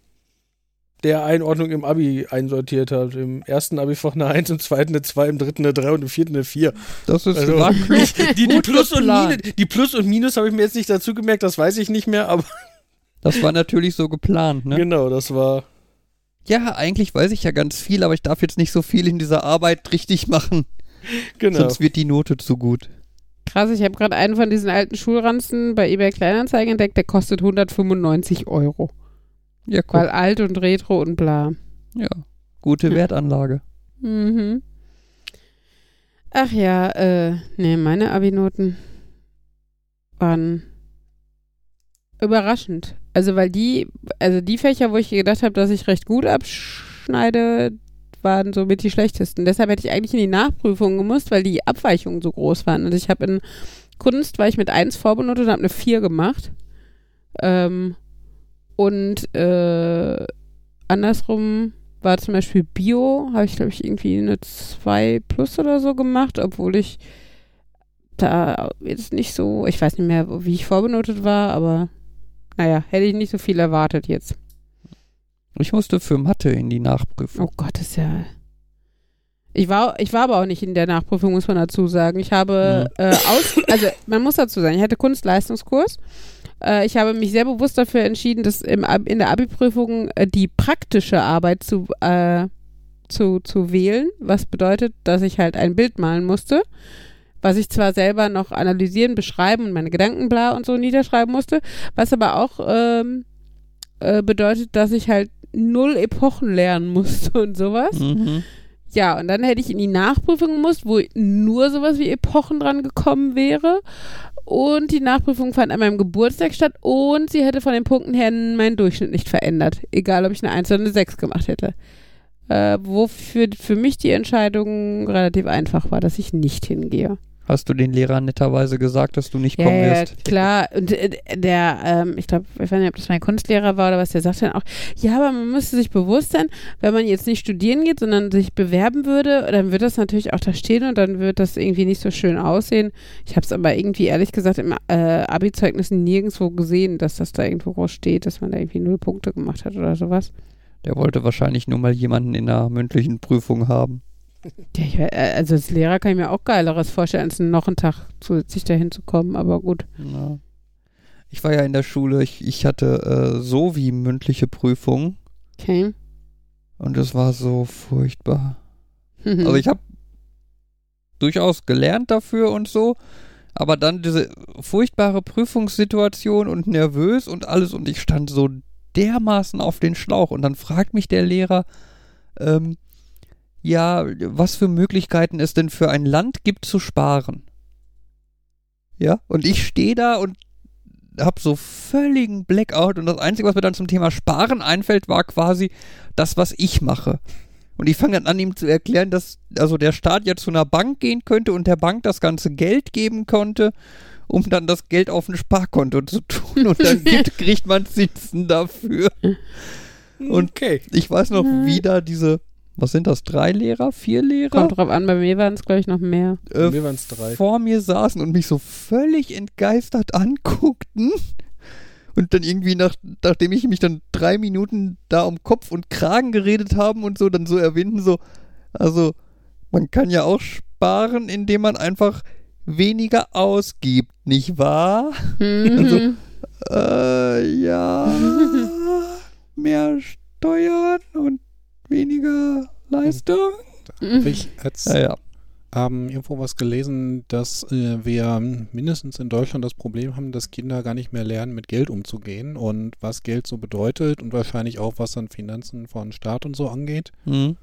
der Einordnung im Abi einsortiert habe. Im ersten Abi-Fach eine 1, im zweiten eine 2, im dritten eine 3 und im vierten eine 4. Das ist Also, die, die, Plus und. Minus, die Plus und Minus habe ich mir jetzt nicht dazu gemerkt, das weiß ich nicht mehr, aber Das war natürlich so geplant, ne? genau, das war. Ja, eigentlich weiß ich ja ganz viel, aber ich darf jetzt nicht so viel in dieser Arbeit richtig machen. Genau. Sonst wird die Note zu gut. Krass, ich habe gerade einen von diesen alten Schulranzen bei eBay Kleinanzeigen entdeckt, der kostet 195 Euro. Ja, guck. Weil alt und retro und bla. Ja, gute Ja. Wertanlage. Mhm. Ach ja, äh, nee, meine Abi-Noten waren überraschend. Also, weil die, also die Fächer, wo ich gedacht habe, dass ich recht gut abschneide, waren somit die schlechtesten. Deshalb hätte ich eigentlich in die Nachprüfung gemusst, weil die Abweichungen so groß waren. Also ich habe in Kunst, war ich mit 1 vorbenotet und habe eine 4 gemacht. Ähm, und äh, andersrum war zum Beispiel Bio, habe ich glaube ich irgendwie eine 2 plus oder so gemacht, obwohl ich da jetzt nicht so, ich weiß nicht mehr, wie ich vorbenotet war, aber naja, hätte ich nicht so viel erwartet jetzt. Ich musste für Mathe in die Nachprüfung. Oh Gott, ist ja. Ich war, ich war aber auch nicht in der Nachprüfung, muss man dazu sagen. Ich habe äh, aus, also man muss dazu sagen, ich hatte Kunstleistungskurs. Äh, ich habe mich sehr bewusst dafür entschieden, dass im, in der Abi-Prüfung äh, die praktische Arbeit zu, äh, zu, zu wählen, was bedeutet, dass ich halt ein Bild malen musste, was ich zwar selber noch analysieren, beschreiben und meine Gedanken bla und so niederschreiben musste, was aber auch ähm, äh, bedeutet, dass ich halt null Epochen lernen musste und sowas. Mhm. Ja, und dann hätte ich in die Nachprüfung gemusst, wo nur sowas wie Epochen dran gekommen wäre. Und die Nachprüfung fand an meinem Geburtstag statt und sie hätte von den Punkten her meinen Durchschnitt nicht verändert. Egal, ob ich eine 1 oder eine 6 gemacht hätte. Äh, wofür für mich die Entscheidung relativ einfach war, dass ich nicht hingehe. Hast du den Lehrern netterweise gesagt, dass du nicht Ja, kommen ja, wirst? klar. Und äh, der, ähm, ich glaube, ich weiß nicht, ob das mein Kunstlehrer war oder was, der sagt dann auch, ja, aber man müsste sich bewusst sein, wenn man jetzt nicht studieren geht, sondern sich bewerben würde, dann wird das natürlich auch da stehen und dann wird das irgendwie nicht so schön aussehen. Ich habe es aber irgendwie, ehrlich gesagt, im äh, Abi-Zeugnis nirgendwo gesehen, dass das da irgendwo groß steht, dass man da irgendwie null Punkte gemacht hat oder sowas. Der wollte wahrscheinlich nur mal jemanden in einer mündlichen Prüfung haben. Ja, äh, also als Lehrer kann ich mir auch Geileres vorstellen, als noch einen Tag zusätzlich dahin zu kommen, aber gut. Ja. Ich war ja in der Schule, ich, ich hatte äh, so wie mündliche Prüfung Okay. und es war so furchtbar. Mhm. Also ich habe durchaus gelernt dafür und so, aber dann diese furchtbare Prüfungssituation und nervös und alles und ich stand so dermaßen auf den Schlauch und dann fragt mich der Lehrer, ähm, ja, was für Möglichkeiten es denn für ein Land gibt zu sparen. Ja, und ich stehe da und hab so völligen Blackout und das Einzige, was mir dann zum Thema Sparen einfällt, war quasi das, was ich mache. Und ich fange dann an, ihm zu erklären, dass also der Staat ja zu einer Bank gehen könnte und der Bank das ganze Geld geben konnte, um dann das Geld auf ein Sparkonto zu tun und dann gibt, kriegt man Zinsen dafür. Und okay. ich weiß noch, wie da diese, was sind das, drei Lehrer, vier Lehrer Kommt drauf an, bei mir waren es, glaube ich, noch mehr. äh, Mir waren's drei. vor mir saßen und mich so völlig entgeistert anguckten. Und dann irgendwie, nach, nachdem ich mich dann drei Minuten da um Kopf und Kragen geredet haben und so, dann so erwähnten, so, also man kann ja auch sparen, indem man einfach weniger ausgibt, nicht wahr? Also, Mhm. Äh, ja, mehr Steuern und weniger Leistung. Habe ich jetzt Ja, ja. ähm, irgendwo was gelesen, dass äh, wir mindestens in Deutschland das Problem haben, dass Kinder gar nicht mehr lernen, mit Geld umzugehen und was Geld so bedeutet und wahrscheinlich auch, was dann Finanzen von Staat und so angeht. Hm.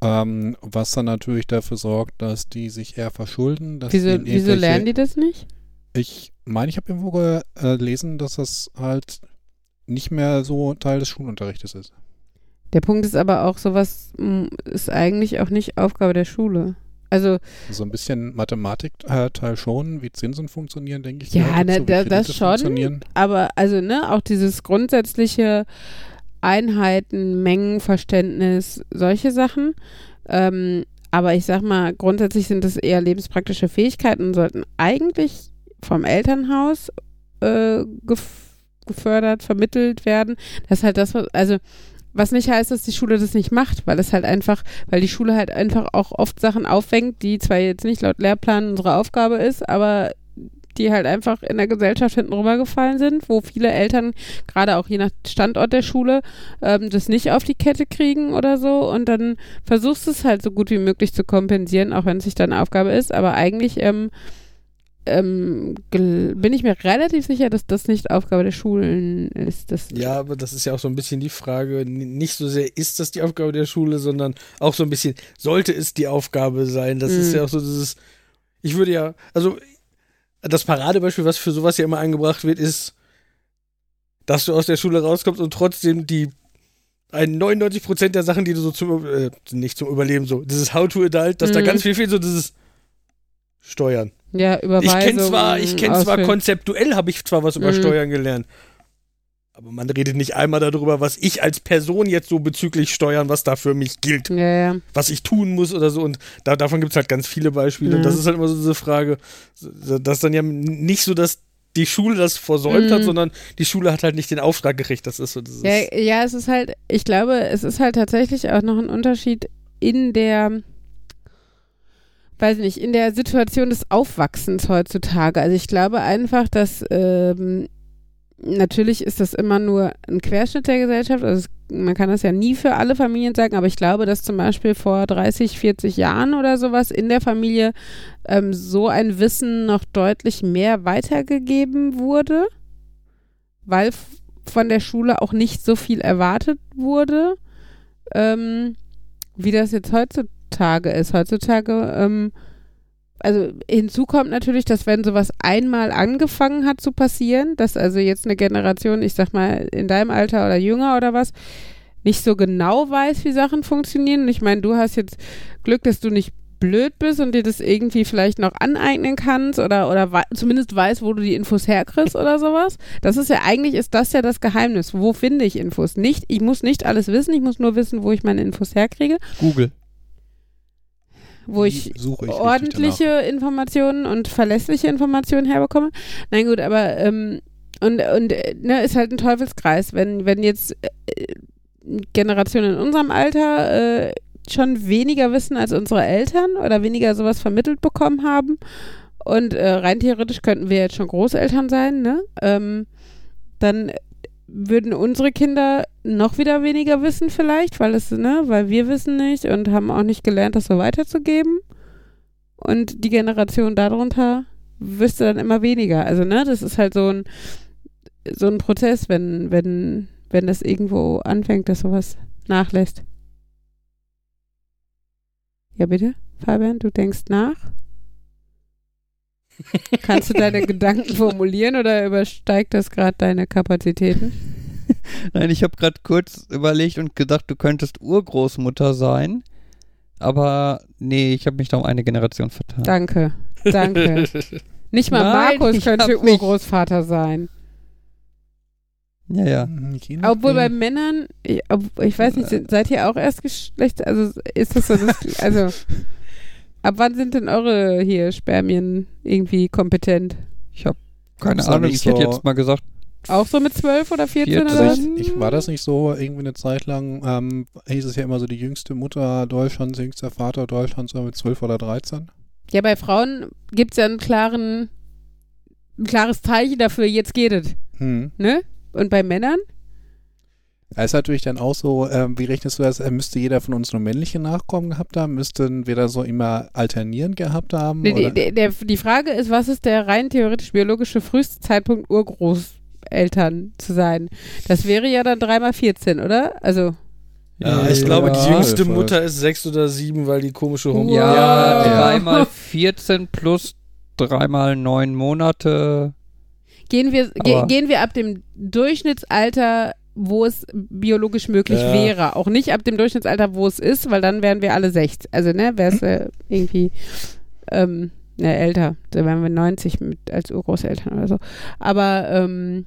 Ähm, was dann natürlich dafür sorgt, dass die sich eher verschulden. Dass wieso, wieso lernen die das nicht? Ich meine, ich habe irgendwo gelesen, dass das halt nicht mehr so Teil des Schulunterrichtes ist. Der Punkt ist aber auch, sowas mm, ist eigentlich auch nicht Aufgabe der Schule. Also, So ein bisschen Mathematik-Teil schon, wie Zinsen funktionieren, denke ich. Ja, ne, wie da- das schon. aber, also, ne, auch dieses grundsätzliche Einheiten, Mengenverständnis, solche Sachen. Ähm, aber ich sag mal, grundsätzlich sind das eher lebenspraktische Fähigkeiten und sollten eigentlich vom Elternhaus äh, gef gefördert, vermittelt werden. Das ist halt das, was, also was nicht heißt, dass die Schule das nicht macht, weil es halt einfach, weil die Schule halt einfach auch oft Sachen aufwängt, die zwar jetzt nicht laut Lehrplan unsere Aufgabe ist, aber die halt einfach in der Gesellschaft hinten rübergefallen sind, wo viele Eltern, gerade auch je nach Standort der Schule, ähm, das nicht auf die Kette kriegen oder so. Und dann versuchst du es halt so gut wie möglich zu kompensieren, auch wenn es nicht deine Aufgabe ist, aber eigentlich ähm, ähm, bin ich mir relativ sicher, dass das nicht Aufgabe der Schulen ist. Das Ja, aber das ist ja auch so ein bisschen die Frage, nicht so sehr ist das die Aufgabe der Schule, sondern auch so ein bisschen, sollte es die Aufgabe sein? Das ist Mhm. ja auch so dieses, ich würde ja, also das Paradebeispiel, was für sowas ja immer eingebracht wird, ist, dass du aus der Schule rauskommst und trotzdem die ein 99% der Sachen, die du so zum, äh, nicht zum Überleben, so, dieses How to Adult, dass da Mhm. ganz viel fehlt, so dieses Steuern. ja, Ich Überweisung. kenne zwar, ich kenn zwar konzeptuell habe ich zwar was über Mhm. Steuern gelernt. Aber man redet nicht einmal darüber, was ich als Person jetzt so bezüglich Steuern, was da für mich gilt, Ja, ja. was ich tun muss oder so. Und da, davon gibt es halt ganz viele Beispiele. Und das Mhm. ist halt immer so diese Frage, dass dann ja nicht so, dass die Schule das versäumt hat, Mhm. sondern die Schule hat halt nicht den Auftrag gekriegt. Das ist so dieses. Ja, ja, es ist halt, ich glaube, es ist halt tatsächlich auch noch ein Unterschied in der, weiß nicht, in der Situation des Aufwachsens heutzutage. Also ich glaube einfach, dass ähm, natürlich ist das immer nur ein Querschnitt der Gesellschaft. Also man kann das ja nie für alle Familien sagen, aber ich glaube, dass zum Beispiel vor 30, 40 Jahren oder sowas in der Familie ähm, so ein Wissen noch deutlich mehr weitergegeben wurde, weil von der Schule auch nicht so viel erwartet wurde, ähm, wie das jetzt heutzutage ist. Heutzutage, ähm, also hinzu kommt natürlich, dass wenn sowas einmal angefangen hat zu passieren, dass also jetzt eine Generation, ich sag mal, in deinem Alter oder jünger oder was, nicht so genau weiß, wie Sachen funktionieren. Und ich meine, du hast jetzt Glück, dass du nicht blöd bist und dir das irgendwie vielleicht noch aneignen kannst oder, oder wei- zumindest weißt, wo du die Infos herkriegst oder sowas. Das ist ja eigentlich, ist das ja das Geheimnis. Wo finde ich Infos? Nicht, ich muss nicht alles wissen, ich muss nur wissen, wo ich meine Infos herkriege, Google. Wo ich suche ich richtig ordentliche Informationen und verlässliche Informationen herbekomme. Nein, gut, aber ähm, und, und äh, ne, ist halt ein Teufelskreis. Wenn, wenn jetzt äh, Generationen in unserem Alter äh, schon weniger wissen als unsere Eltern oder weniger sowas vermittelt bekommen haben und äh, rein theoretisch könnten wir jetzt schon Großeltern sein, ne? Ähm, dann würden unsere Kinder noch wieder weniger wissen vielleicht, weil es, ne, weil wir wissen nicht und haben auch nicht gelernt, das so weiterzugeben. Und die Generation darunter wüsste dann immer weniger. Also, ne, das ist halt so ein, so ein Prozess, wenn, wenn, wenn das irgendwo anfängt, dass sowas nachlässt. Ja, bitte, Fabian, du denkst nach? Kannst du deine Gedanken formulieren oder übersteigt das gerade deine Kapazitäten? Nein, ich habe gerade kurz überlegt und gedacht, du könntest Urgroßmutter sein. Aber nee, ich habe mich da um eine Generation vertan. Danke, danke. Nicht mal Nein, Markus könnte Urgroßvater sein. Ja, ja. Hm, Obwohl bei. Männern, ich, ob, ich weiß nicht, sind, seid ihr auch erst Geschlecht, also ist das so, das, also ab wann sind denn eure hier Spermien irgendwie kompetent? Ich habe keine doch Ahnung. nicht Ich hätte so- jetzt mal gesagt, Auch so mit 12 oder 14 14? oder? Also ich, ich, war das nicht so irgendwie eine Zeit lang, ähm, hieß es ja immer so, die jüngste Mutter Deutschlands, jüngster Vater Deutschlands, so mit 12 oder 13? Ja, bei Frauen gibt es ja einen klaren, ein klares Zeichen dafür, jetzt geht es, Hm. ne? Und bei Männern? Es ist natürlich dann auch so, ähm, wie rechnest du das? Äh, müsste jeder von uns nur männliche Nachkommen gehabt haben? Müssten wir da so immer alternierend gehabt haben? Nee, oder? der, der, die Frage ist, was ist der rein theoretisch biologische früheste Zeitpunkt, Urgroßeltern zu sein? Das wäre ja dann dreimal 14, oder? Also, Ja, ich glaube, die jüngste. Mutter ist sechs oder sieben, weil die komische Homo. ja, Ja, dreimal 14 plus dreimal neun Monate. gehen wir, ge gehen wir ab dem Durchschnittsalter, wo es biologisch möglich Ja. wäre. Auch nicht ab dem Durchschnittsalter, wo es ist, weil dann wären wir alle 60. Also, ne, wäre es äh, irgendwie ähm, ne, älter. Da wären wir 90 mit, als Urgroßeltern oder so. Aber ähm,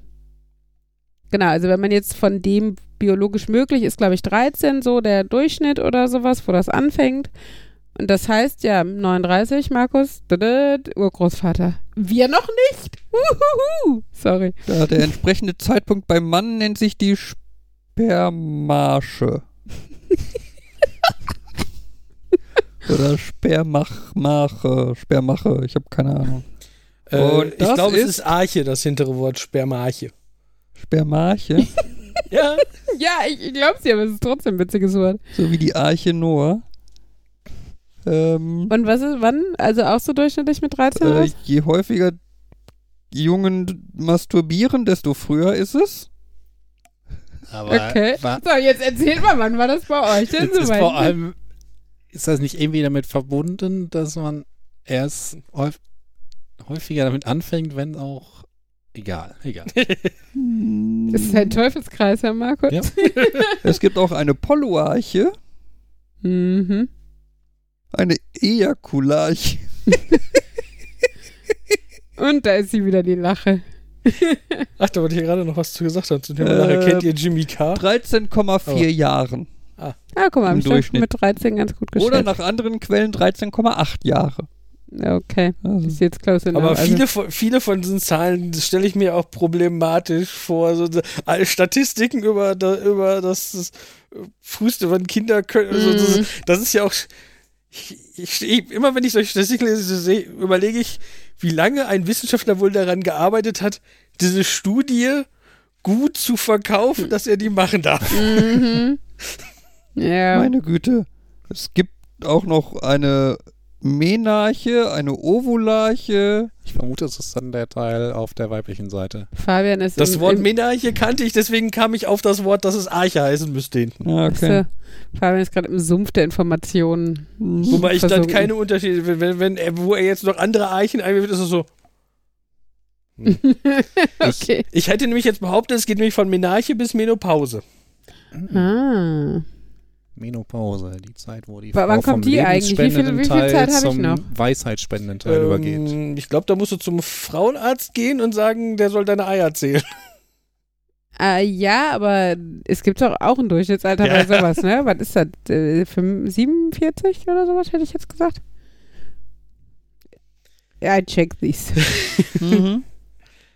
genau, also wenn man jetzt von dem biologisch möglich ist, glaube ich, 13 so der Durchschnitt oder sowas, wo das anfängt. Und das heißt ja, 39, Markus, Urgroßvater. Wir noch nicht. Uhuhu. Sorry. Ja, der entsprechende Zeitpunkt beim Mann nennt sich die Spermasche. Oder Spermachmache, Spermache, ich habe keine Ahnung. Äh, Und ich glaube, es ist- Arche, das hintere Wort Spermarche. Spermarche, Ja. Ja, ich, ich glaub's dir, aber es ist trotzdem ein witziges Wort. so wie die Arche Noah. Ähm, Und was ist, wann? Also auch so durchschnittlich mit 13 oder äh, je häufiger Jungen masturbieren, desto früher ist es. Aber Okay. war, So, jetzt erzählt mal, wann war das bei euch denn ist, ist soweit? vor allem, ist das nicht irgendwie damit verbunden, dass man erst häuf, häufiger damit anfängt, wenn auch egal, egal. Das ist ein Teufelskreis, Herr Markus. Ja. Es gibt auch eine Polloarche, Mhm. Eine Ejakularche. Und da ist sie wieder die Lache. Ach, da wollte ich gerade noch was zu gesagt haben. Zum Thema Äh, nachher kennt ihr Jimmy Carr? 13,4 Aber- Jahren. Ah, guck mal, Im hab ich doch Durchschnitt. mit 13 ganz gut geschätzt. Oder nach anderen Quellen 13,8 Jahre. Okay, Also, ist jetzt close enough. Aber Also- viele, von, viele von diesen Zahlen stelle ich mir auch problematisch vor. So, so, alle Statistiken über, über das, das früheste, wann Kinder können. Also, das, Mhm. das ist ja auch. Ich, ich, ich, immer wenn ich solche Statistiken lese, sehe, überlege ich, wie lange ein Wissenschaftler wohl daran gearbeitet hat, diese Studie gut zu verkaufen, dass er die machen darf. Mhm. Ja. meine Güte. Es gibt auch noch eine Menarche, eine Ovularche. Ich vermute, es ist dann der Teil auf der weiblichen Seite. Fabian ist Das im, Wort im, Menarche kannte ich, deswegen kam ich auf das Wort, dass es Arche heißen müsste hinten. Ja, Weißt okay. Fabian ist gerade im Sumpf der Informationen. Hm. Wobei ich dann keine Unterschiede, wenn, wenn, wenn er, wo er jetzt noch andere Eichen einwirft, ist es so. okay. Ich hätte nämlich jetzt behauptet, es geht nämlich von Menarche bis Menopause. Ah. Menopause, die Zeit, wo die W- wann Frau vom kommt die eigentlich? Wie viel- lebensspendenden wie viel Teil Zeit hab ich zum noch? Weisheitsspendenden Teil übergeht. Ähm, ich glaube, da musst du zum Frauenarzt gehen und sagen, der soll deine Eier zählen. Äh, ja, aber es gibt doch auch ein Durchschnittsalter Ja. bei sowas, ne? Was ist das? Äh, fünf- 47 oder sowas, hätte ich jetzt gesagt? Ja, I check these. Mhm.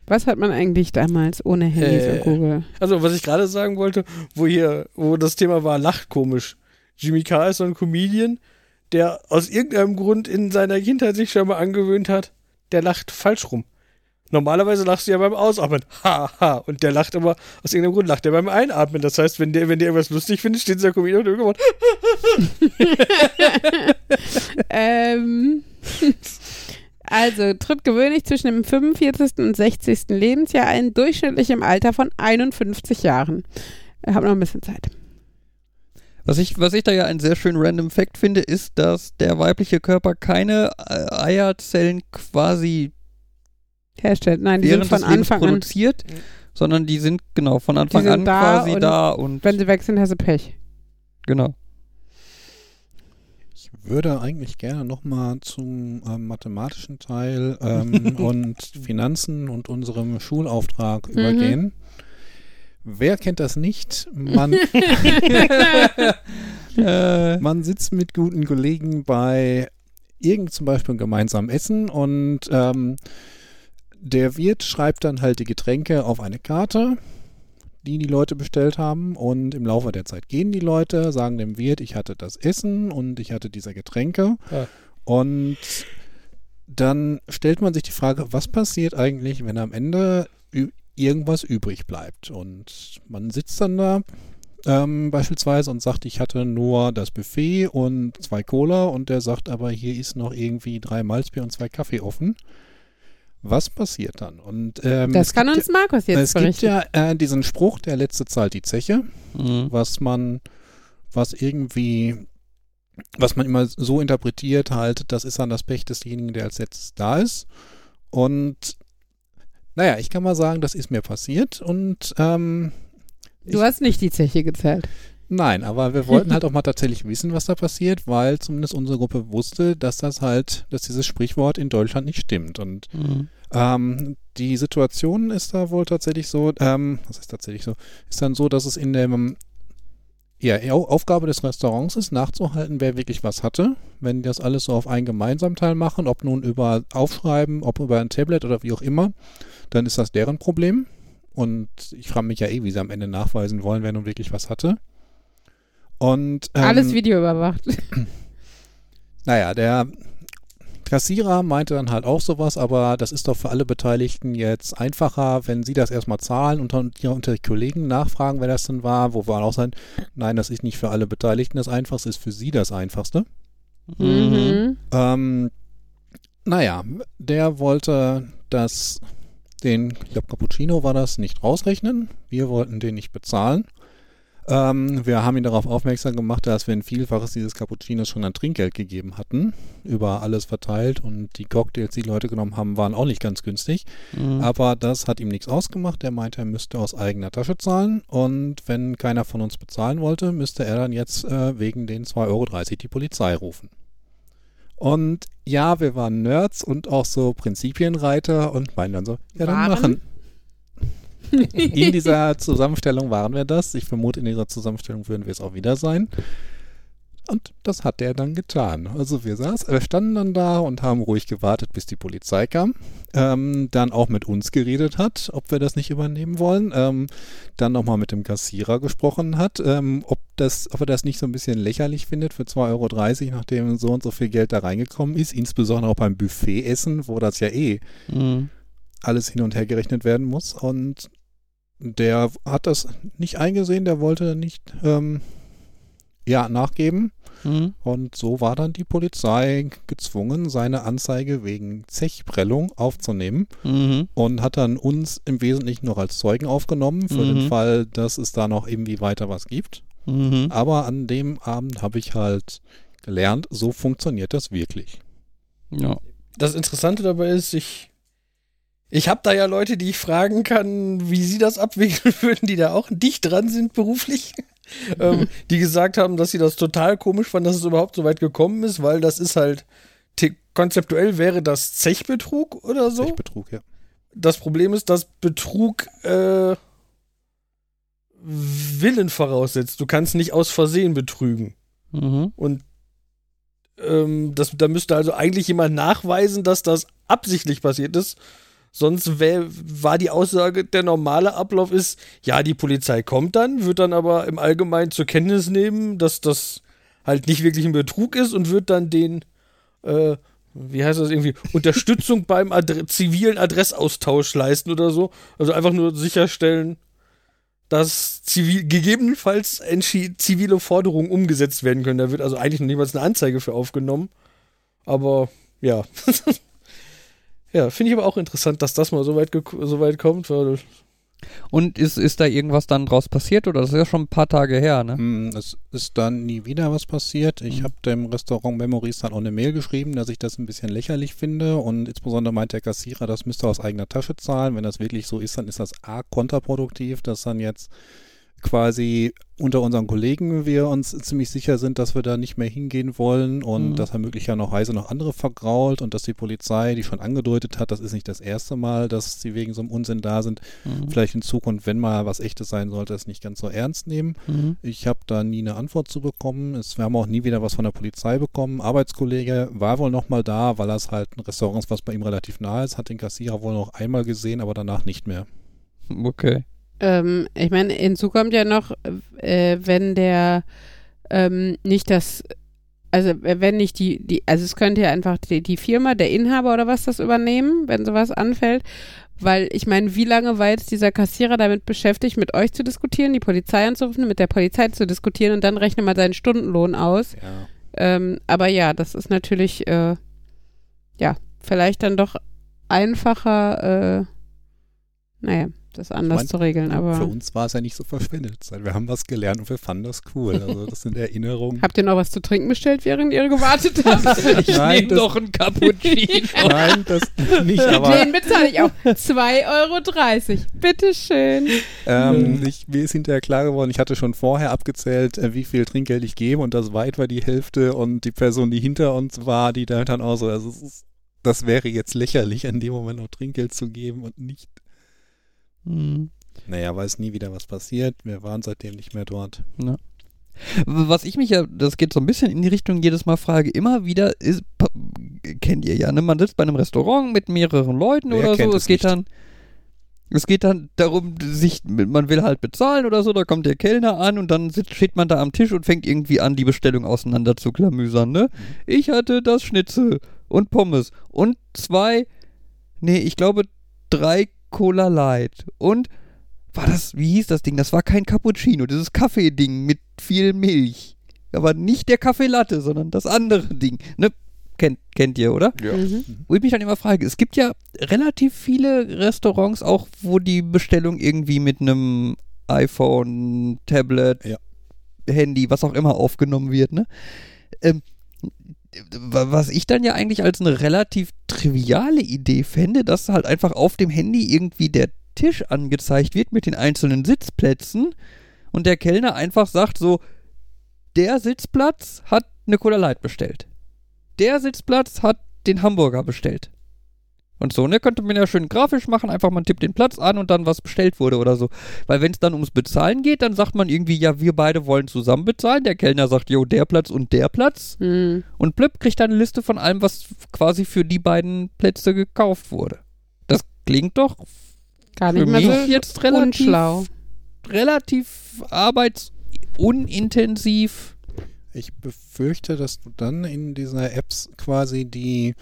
Was hat man eigentlich damals ohne Handys Äh, und Google? Also, was ich gerade sagen wollte, wo hier, wo das Thema war, lacht komisch. Jimmy Carr ist so ein Comedian, der aus irgendeinem Grund in seiner Kindheit sich schon mal angewöhnt hat, der lacht falsch rum. Normalerweise lachst du ja beim Ausatmen. Ha, ha. Und der lacht aber, aus irgendeinem Grund lacht er beim Einatmen. Das heißt, wenn der, wenn der irgendwas lustig findet, steht dieser Comedian und irgendwann, ähm, also tritt gewöhnlich zwischen dem 45. und 60. Lebensjahr ein, durchschnittlich im Alter von 51 Jahren. Ich habe noch ein bisschen Zeit. Was ich, was ich da ja einen sehr schönen random Fact finde, ist, dass der weibliche Körper keine äh, Eierzellen quasi Herstellt. Nein, die sind von Anfang an. produziert, sondern die sind genau von Anfang an da quasi da und Wenn sie weg sind, hast du Pech. genau. Ich würde eigentlich gerne nochmal zum ähm, mathematischen Teil ähm, und Finanzen und unserem Schulauftrag Mhm. übergehen. Wer kennt das nicht? Man, Äh, man sitzt mit guten Kollegen bei irgend zum Beispiel gemeinsam Essen und ähm, der Wirt schreibt dann halt die Getränke auf eine Karte, die die Leute bestellt haben und im Laufe der Zeit gehen die Leute, sagen dem Wirt, ich hatte das Essen und ich hatte diese Getränke Ja. und dann stellt man sich die Frage, was passiert eigentlich, wenn am Ende irgendwas übrig bleibt und man sitzt dann da ähm, beispielsweise und sagt, ich hatte nur das Buffet und zwei Cola und der sagt aber, hier ist noch irgendwie drei Malzbier und zwei Kaffee offen. Was passiert dann? Und ähm, Das es kann gibt uns Markus ja, jetzt es gibt berichten. ja äh, diesen Spruch, der letzte zahlt die Zeche, mhm. was man, was irgendwie, was man immer so interpretiert halt, das ist dann das Pech desjenigen, der als letztes da ist. Und naja, ich kann mal sagen, das ist mir passiert und ähm, Du hast nicht die Zeche gezählt. Nein, aber wir wollten halt auch mal tatsächlich wissen, was da passiert, weil zumindest unsere Gruppe wusste, dass das halt, dass dieses Sprichwort in Deutschland nicht stimmt. Und Mhm. ähm, die Situation ist da wohl tatsächlich so, ähm, was ist tatsächlich so, ist dann so, dass es in dem, ja, Au- Aufgabe des Restaurants ist, nachzuhalten, wer wirklich was hatte. Wenn die das alles so auf einen Gemeinsamteil machen, ob nun über Aufschreiben, ob über ein Tablet oder wie auch immer, dann ist das deren Problem. Und ich frage mich ja eh, wie sie am Ende nachweisen wollen, wer nun wirklich was hatte. Und ähm, Alles Video überwacht. naja, der Kassierer meinte dann halt auch sowas, aber das ist doch für alle Beteiligten jetzt einfacher, wenn sie das erstmal zahlen und dann unter Kollegen nachfragen, wer das denn war, wo wir auch sein, nein, das ist nicht für alle Beteiligten das Einfachste, ist für sie das Einfachste. Mhm. Mhm. Ähm, naja, der wollte das, den, ich glaube Cappuccino war das, nicht rausrechnen. Wir wollten den nicht bezahlen. Ähm, wir haben ihn darauf aufmerksam gemacht, dass wir ein Vielfaches dieses Cappuccinos schon an Trinkgeld gegeben hatten, über alles verteilt und die Cocktails, die, die Leute genommen haben, waren auch nicht ganz günstig. Mhm. Aber das hat ihm nichts ausgemacht. Er meinte, er müsste aus eigener Tasche zahlen. Und wenn keiner von uns bezahlen wollte, müsste er dann jetzt äh, wegen den 2,30 Euro die Polizei rufen. Und ja, wir waren Nerds und auch so Prinzipienreiter und meinen dann so, ja, dann Waren? machen. In dieser Zusammenstellung waren wir das. Ich vermute, in dieser Zusammenstellung würden wir es auch wieder sein. Und das hat er dann getan. Also wir saßen, wir standen dann da und haben ruhig gewartet, bis die Polizei kam. Ähm, dann auch mit uns geredet hat, ob wir das nicht übernehmen wollen. Ähm, dann nochmal mit dem Kassierer gesprochen hat, ähm, ob, das, ob er das nicht so ein bisschen lächerlich findet für 2,30 Euro, nachdem so und so viel Geld da reingekommen ist. Insbesondere auch beim Buffetessen, wo das ja eh Mhm. alles hin und her gerechnet werden muss. Und der hat das nicht eingesehen, der wollte nicht ähm, ja, nachgeben. Mhm. Und so war dann die Polizei gezwungen, seine Anzeige wegen Zechprellung aufzunehmen Mhm. und hat dann uns im Wesentlichen noch als Zeugen aufgenommen, für Mhm. den Fall, dass es da noch irgendwie weiter was gibt. Mhm. Aber an dem Abend habe ich halt gelernt, so funktioniert das wirklich. Ja. Das Interessante dabei ist, ich, ich habe da ja Leute, die ich fragen kann, wie sie das abwickeln würden, die da auch dicht dran sind beruflich. ähm, die gesagt haben, dass sie das total komisch fanden, dass es überhaupt so weit gekommen ist, weil das ist halt konzeptuell wäre das Zechbetrug oder so. Zechbetrug, ja. Das Problem ist, dass Betrug äh, Willen voraussetzt. Du kannst nicht aus Versehen betrügen. Mhm. Und ähm, das, da müsste also eigentlich jemand nachweisen, dass das absichtlich passiert ist. Sonst wär, war die Aussage, der normale Ablauf ist, ja, die Polizei kommt dann, wird dann aber im Allgemeinen zur Kenntnis nehmen, dass das halt nicht wirklich ein Betrug ist und wird dann den, äh, wie heißt das irgendwie, Unterstützung beim Adre zivilen Adressaustausch leisten oder so. Also einfach nur sicherstellen, dass zivil, gegebenenfalls zivile Forderungen umgesetzt werden können. Da wird also eigentlich noch niemals eine Anzeige für aufgenommen. Aber ja. ja, finde ich aber auch interessant, dass das mal so weit, so weit kommt. Weil und ist, ist da irgendwas dann draus passiert oder das ist ja schon ein paar Tage her, ne? Hm, es ist dann nie wieder was passiert. Ich mhm. habe dem Restaurant Memories dann auch eine Mail geschrieben, dass ich das ein bisschen lächerlich finde und insbesondere meint der Kassierer, das müsste aus eigener Tasche zahlen. Wenn das wirklich so ist, dann ist das A kontraproduktiv, dass dann jetzt quasi unter unseren Kollegen wir uns ziemlich sicher sind, dass wir da nicht mehr hingehen wollen und mhm. dass er möglicherweise noch Heise noch andere vergrault und dass die Polizei, die schon angedeutet hat, das ist nicht das erste Mal, dass sie wegen so einem Unsinn da sind, mhm. vielleicht in Zukunft, wenn mal was echtes sein sollte, es nicht ganz so ernst nehmen. Mhm. Ich habe da nie eine Antwort zu bekommen. Es, wir haben auch nie wieder was von der Polizei bekommen. Arbeitskollege war wohl noch mal da, weil das halt ein Restaurant ist, was bei ihm relativ nah ist, hat den Kassierer wohl noch einmal gesehen, aber danach nicht mehr. Okay. Ähm, ich meine, hinzu kommt ja noch, äh, wenn der ähm, nicht das, also wenn nicht die, die, also es könnte ja einfach die, die Firma, der Inhaber oder was das übernehmen, wenn sowas anfällt. Weil ich meine, wie lange war jetzt dieser Kassierer damit beschäftigt, mit euch zu diskutieren, die Polizei anzurufen, mit der Polizei zu diskutieren und dann rechne mal seinen Stundenlohn aus. Ja. Ähm, aber ja, das ist natürlich, äh, ja, vielleicht dann doch einfacher, äh, naja, das anders meine, zu regeln. Aber für uns war es ja nicht so verschwendet. Wir haben was gelernt und wir fanden das cool. Also das sind Erinnerungen. Habt ihr noch was zu trinken bestellt, während ihr gewartet habt? ich nehme doch einen Cappuccino. Nein, das nicht. Aber Den bezahle ich auch. 2,30 Euro. Bitteschön. Ähm, ich, mir ist hinterher klar geworden, ich hatte schon vorher abgezählt, äh, wie viel Trinkgeld ich gebe und das weit war die Hälfte und die Person, die hinter uns war, die da dann auch so, also ist, das wäre jetzt lächerlich, in dem Moment noch Trinkgeld zu geben und nicht hm. Naja, weiß nie wieder was passiert. Wir waren seitdem nicht mehr dort. Ja. Was ich mich ja, das geht so ein bisschen in die Richtung jedes Mal frage, immer wieder ist, kennt ihr ja, ne? Man sitzt bei einem Restaurant mit mehreren Leuten Wer oder so. Es, es geht nicht? dann, es geht dann darum, sich, man will halt bezahlen oder so, da kommt der Kellner an und dann sitzt, steht man da am Tisch und fängt irgendwie an, die Bestellung auseinander zu klamüsern, ne? Mhm. Ich hatte das Schnitzel und Pommes und zwei, nee, ich glaube drei Cola Light. Und war das, wie hieß das Ding? Das war kein Cappuccino, dieses Kaffeeding mit viel Milch. Aber nicht der Kaffee Latte, sondern das andere Ding. Ne? Kennt, kennt ihr, oder? Ja. Mhm. Wo ich mich dann immer frage, es gibt ja relativ viele Restaurants auch, wo die Bestellung irgendwie mit einem iPhone, Tablet, ja. Handy, was auch immer aufgenommen wird, ne? Ähm, was ich dann ja eigentlich als eine relativ triviale Idee fände, dass halt einfach auf dem Handy irgendwie der Tisch angezeigt wird mit den einzelnen Sitzplätzen und der Kellner einfach sagt so, der Sitzplatz hat eine Cola Light bestellt. Der Sitzplatz hat den Hamburger bestellt. Und so, ne, könnte man ja schön grafisch machen, einfach man tippt den Platz an und dann was bestellt wurde oder so. Weil wenn es dann ums Bezahlen geht, dann sagt man irgendwie, ja, wir beide wollen zusammen bezahlen. Der Kellner sagt, jo, der Platz und der Platz. Mhm. Und Blöpp kriegt dann eine Liste von allem, was quasi für die beiden Plätze gekauft wurde. Das klingt doch gar nicht mehr so jetzt relativ, unschlau. relativ arbeitsunintensiv. Ich befürchte, dass du dann in dieser Apps quasi die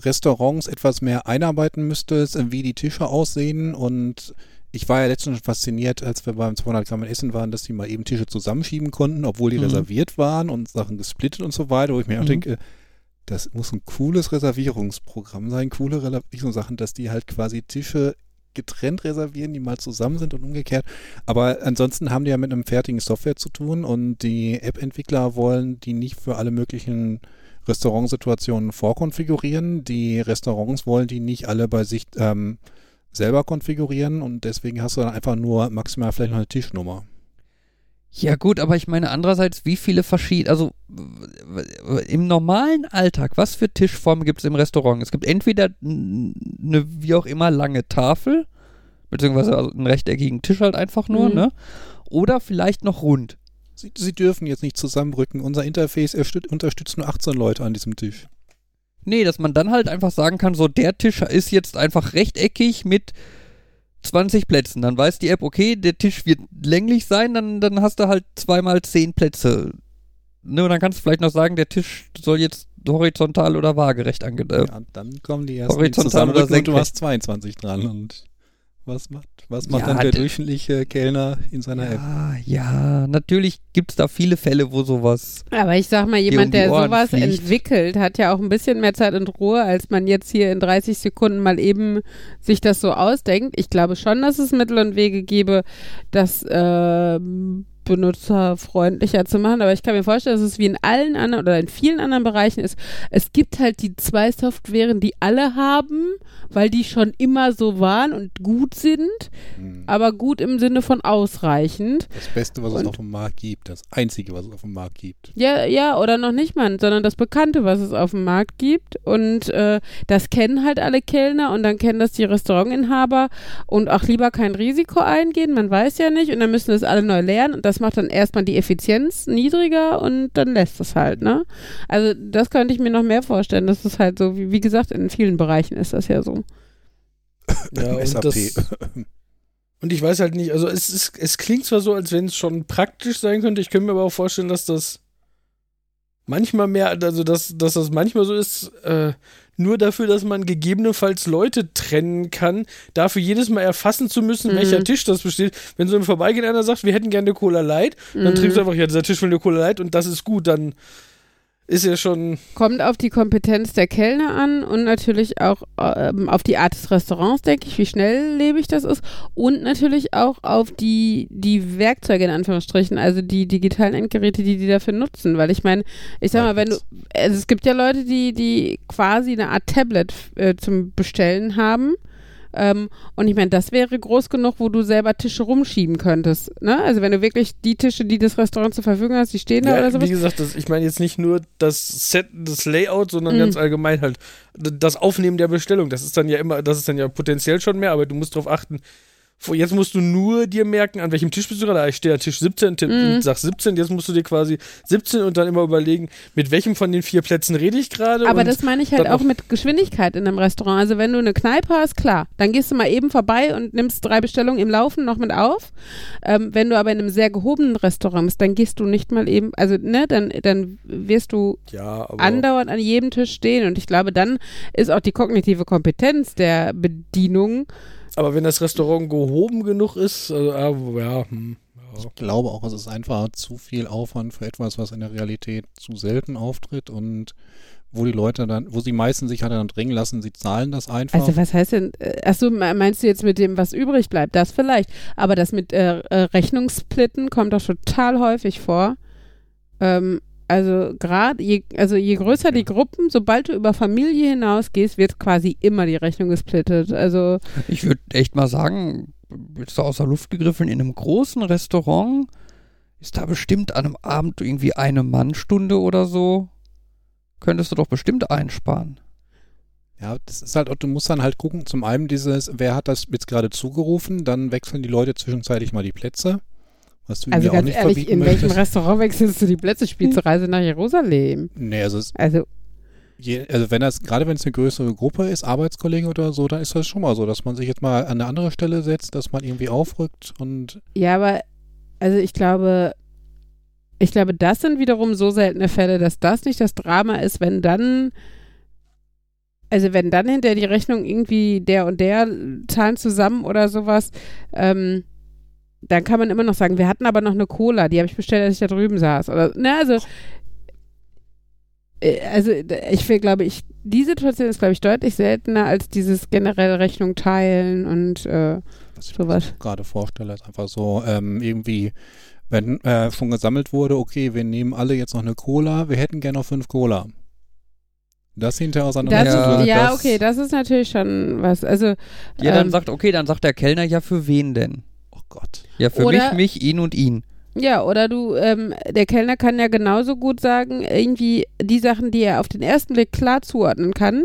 Restaurants etwas mehr einarbeiten müsstest, wie die Tische aussehen. Und ich war ja letztens schon fasziniert, als wir beim 200 Gramm Essen waren, dass die mal eben Tische zusammenschieben konnten, obwohl die mhm. reserviert waren und Sachen gesplittet und so weiter, wo ich mir mhm. auch denke, das muss ein cooles Reservierungsprogramm sein, coole Reservierungssachen, dass die halt quasi Tische getrennt reservieren, die mal zusammen sind und umgekehrt. Aber ansonsten haben die ja mit einem fertigen Software zu tun und die App-Entwickler wollen die nicht für alle möglichen Restaurantsituationen vorkonfigurieren. Die Restaurants wollen die nicht alle bei sich ähm, selber konfigurieren und deswegen hast du dann einfach nur maximal vielleicht noch eine Tischnummer. Ja gut, aber ich meine andererseits, wie viele verschiedene, also im normalen Alltag, was für Tischformen gibt es im Restaurant? Es gibt entweder n- eine wie auch immer lange Tafel, beziehungsweise also einen rechteckigen Tisch halt einfach nur, Mhm. ne? Oder vielleicht noch rund. Sie, Sie dürfen jetzt nicht zusammenrücken. Unser Interface erstüt- unterstützt nur 18 Leute an diesem Tisch. Nee, dass man dann halt einfach sagen kann, so der Tisch ist jetzt einfach rechteckig mit 20 Plätzen. Dann weiß die App, okay, der Tisch wird länglich sein, dann, dann hast du halt zweimal 10 Plätze. Ne, und dann kannst du vielleicht noch sagen, der Tisch soll jetzt horizontal oder waagerecht ange... Äh, Ja, dann kommen die ersten, horizontal zusammenrücken oder und du senkrecht. hast 22 dran. Und was macht, was macht Ja, dann der durchschnittliche Kellner in seiner App? ja, ja, natürlich gibt's da viele Fälle, wo sowas... Aber ich sag mal, um jemand, die der sowas fliegt. entwickelt, hat ja auch ein bisschen mehr Zeit und Ruhe, als man jetzt hier in 30 Sekunden mal eben sich das so ausdenkt. Ich glaube schon, dass es Mittel und Wege gäbe, das ähm, benutzerfreundlicher zu machen. Aber ich kann mir vorstellen, dass es wie in allen anderen oder in vielen anderen Bereichen ist. Es gibt halt die zwei Softwaren, die alle haben, weil die schon immer so waren und gut sind, Hm. aber gut im Sinne von ausreichend. Das Beste, was es Und- auf dem Markt gibt. Das Einzige, was es auf dem Markt gibt. Ja, ja, oder noch nicht mal, sondern das Bekannte, was es auf dem Markt gibt. Und äh, das kennen halt alle Kellner und dann kennen das die Restaurantinhaber und auch lieber kein Risiko eingehen, man weiß ja nicht. Und dann müssen das alle neu lernen und das macht dann erstmal die Effizienz niedriger und dann lässt es halt, ne? Also das könnte ich mir noch mehr vorstellen. Das ist halt so, wie, wie gesagt, in vielen Bereichen ist das ja so. Ja, und, SAP. das, und ich weiß halt nicht, also es, ist, es klingt zwar so, als wenn es schon praktisch sein könnte, ich könnte mir aber auch vorstellen, dass das manchmal mehr, also dass, dass das manchmal so ist, äh, nur dafür, dass man gegebenenfalls Leute trennen kann, dafür jedes Mal erfassen zu müssen, Mhm. welcher Tisch das besteht. Wenn so im Vorbeigehen einer sagt, wir hätten gerne Cola Light, dann Mhm. trinkst du einfach, ja, dieser Tisch will eine Cola Light und das ist gut, dann ist ja schon, Kommt auf die Kompetenz der Kellner an und natürlich auch ähm, auf die Art des Restaurants, denke ich, wie schnelllebig das ist. Und natürlich auch auf die, die Werkzeuge in Anführungsstrichen, also die digitalen Endgeräte, die die dafür nutzen. Weil ich meine, ich sag mal, wenn du, also es gibt ja Leute, die, die quasi eine Art Tablet äh, zum Bestellen haben. Ähm, und ich meine, das wäre groß genug, wo du selber Tische rumschieben könntest. Ne? Also wenn du wirklich die Tische, die das Restaurant zur Verfügung hast, die stehen da ja, oder sowas. wie gesagt, das, ich meine jetzt nicht nur das Set, das Layout, sondern Mhm. ganz allgemein halt das Aufnehmen der Bestellung. Das ist dann ja immer, das ist dann ja potenziell schon mehr, aber du musst darauf achten. Jetzt musst du nur dir merken, an welchem Tisch bist du gerade. Ah, Ich stehe an Tisch 17, tipp, Mhm. sag 17, jetzt musst du dir quasi 17 und dann immer überlegen, mit welchem von den vier Plätzen rede ich gerade. Aber das meine ich halt auch mit Geschwindigkeit in einem Restaurant. Also wenn du eine Kneipe hast, klar, dann gehst du mal eben vorbei und nimmst drei Bestellungen im Laufen noch mit auf. Ähm, wenn du aber in einem sehr gehobenen Restaurant bist, dann gehst du nicht mal eben, also ne, dann, dann wirst du ja, andauernd an jedem Tisch stehen. Und ich glaube, dann ist auch die kognitive Kompetenz der Bedienung. Aber wenn das Restaurant gehoben genug ist, also, ah, ja, hm. Ich glaube auch, es ist einfach zu viel Aufwand für etwas, was in der Realität zu selten auftritt und wo die Leute dann, wo die meisten sich halt dann drängen lassen, sie zahlen das einfach. Also was heißt denn, äh, achso, me- meinst du jetzt mit dem, was übrig bleibt? Das vielleicht. Aber das mit äh, äh, Rechnungssplitten kommt doch total häufig vor. Ähm, also gerade, je, also je größer die Gruppen, sobald du über Familie hinausgehst, wird quasi immer die Rechnung gesplittet. Also Ich würde echt mal sagen, jetzt so aus der Luft gegriffen, in einem großen Restaurant ist da bestimmt an einem Abend irgendwie eine Mannstunde oder so. Könntest du doch bestimmt einsparen. Ja, das ist halt, du musst dann halt gucken, zum einen dieses, wer hat das jetzt gerade zugerufen, dann wechseln die Leute zwischenzeitlich mal die Plätze, was du Also ganz nicht ehrlich, in welchem möchtest. Restaurant wechselst du die Plätze? Spielst du Reise nach Jerusalem? Nee, also, es, Also, je, also wenn das, gerade wenn es eine größere Gruppe ist, Arbeitskollegen oder so, dann ist das schon mal so, dass man sich jetzt mal an eine andere Stelle setzt, dass man irgendwie aufrückt und ja, aber, also ich glaube, ich glaube, das sind wiederum so seltene Fälle, dass das nicht das Drama ist, wenn dann, also wenn dann hinter die Rechnung irgendwie der und der zahlen zusammen oder sowas, ähm, dann kann man immer noch sagen, wir hatten aber noch eine Cola, die habe ich bestellt, als ich da drüben saß. Oder, ne, also, äh, also ich will, glaube ich, die Situation ist, glaube ich, deutlich seltener als dieses generell Rechnung teilen und äh, was ich sowas. mir gerade vorstelle, ist einfach so, ähm, irgendwie, wenn äh, schon gesammelt wurde, okay, wir nehmen alle jetzt noch eine Cola, wir hätten gerne noch fünf Cola. Das hinterher auseinander. Das Ja, ist, ja, das- okay, das ist natürlich schon was. Also, Ja, dann ähm, sagt, okay, dann sagt der Kellner ja für wen denn? Gott. Ja, für Oder- mich, mich, ihn und ihn. Ja, oder du, ähm, der Kellner kann ja genauso gut sagen, irgendwie die Sachen, die er auf den ersten Blick klar zuordnen kann,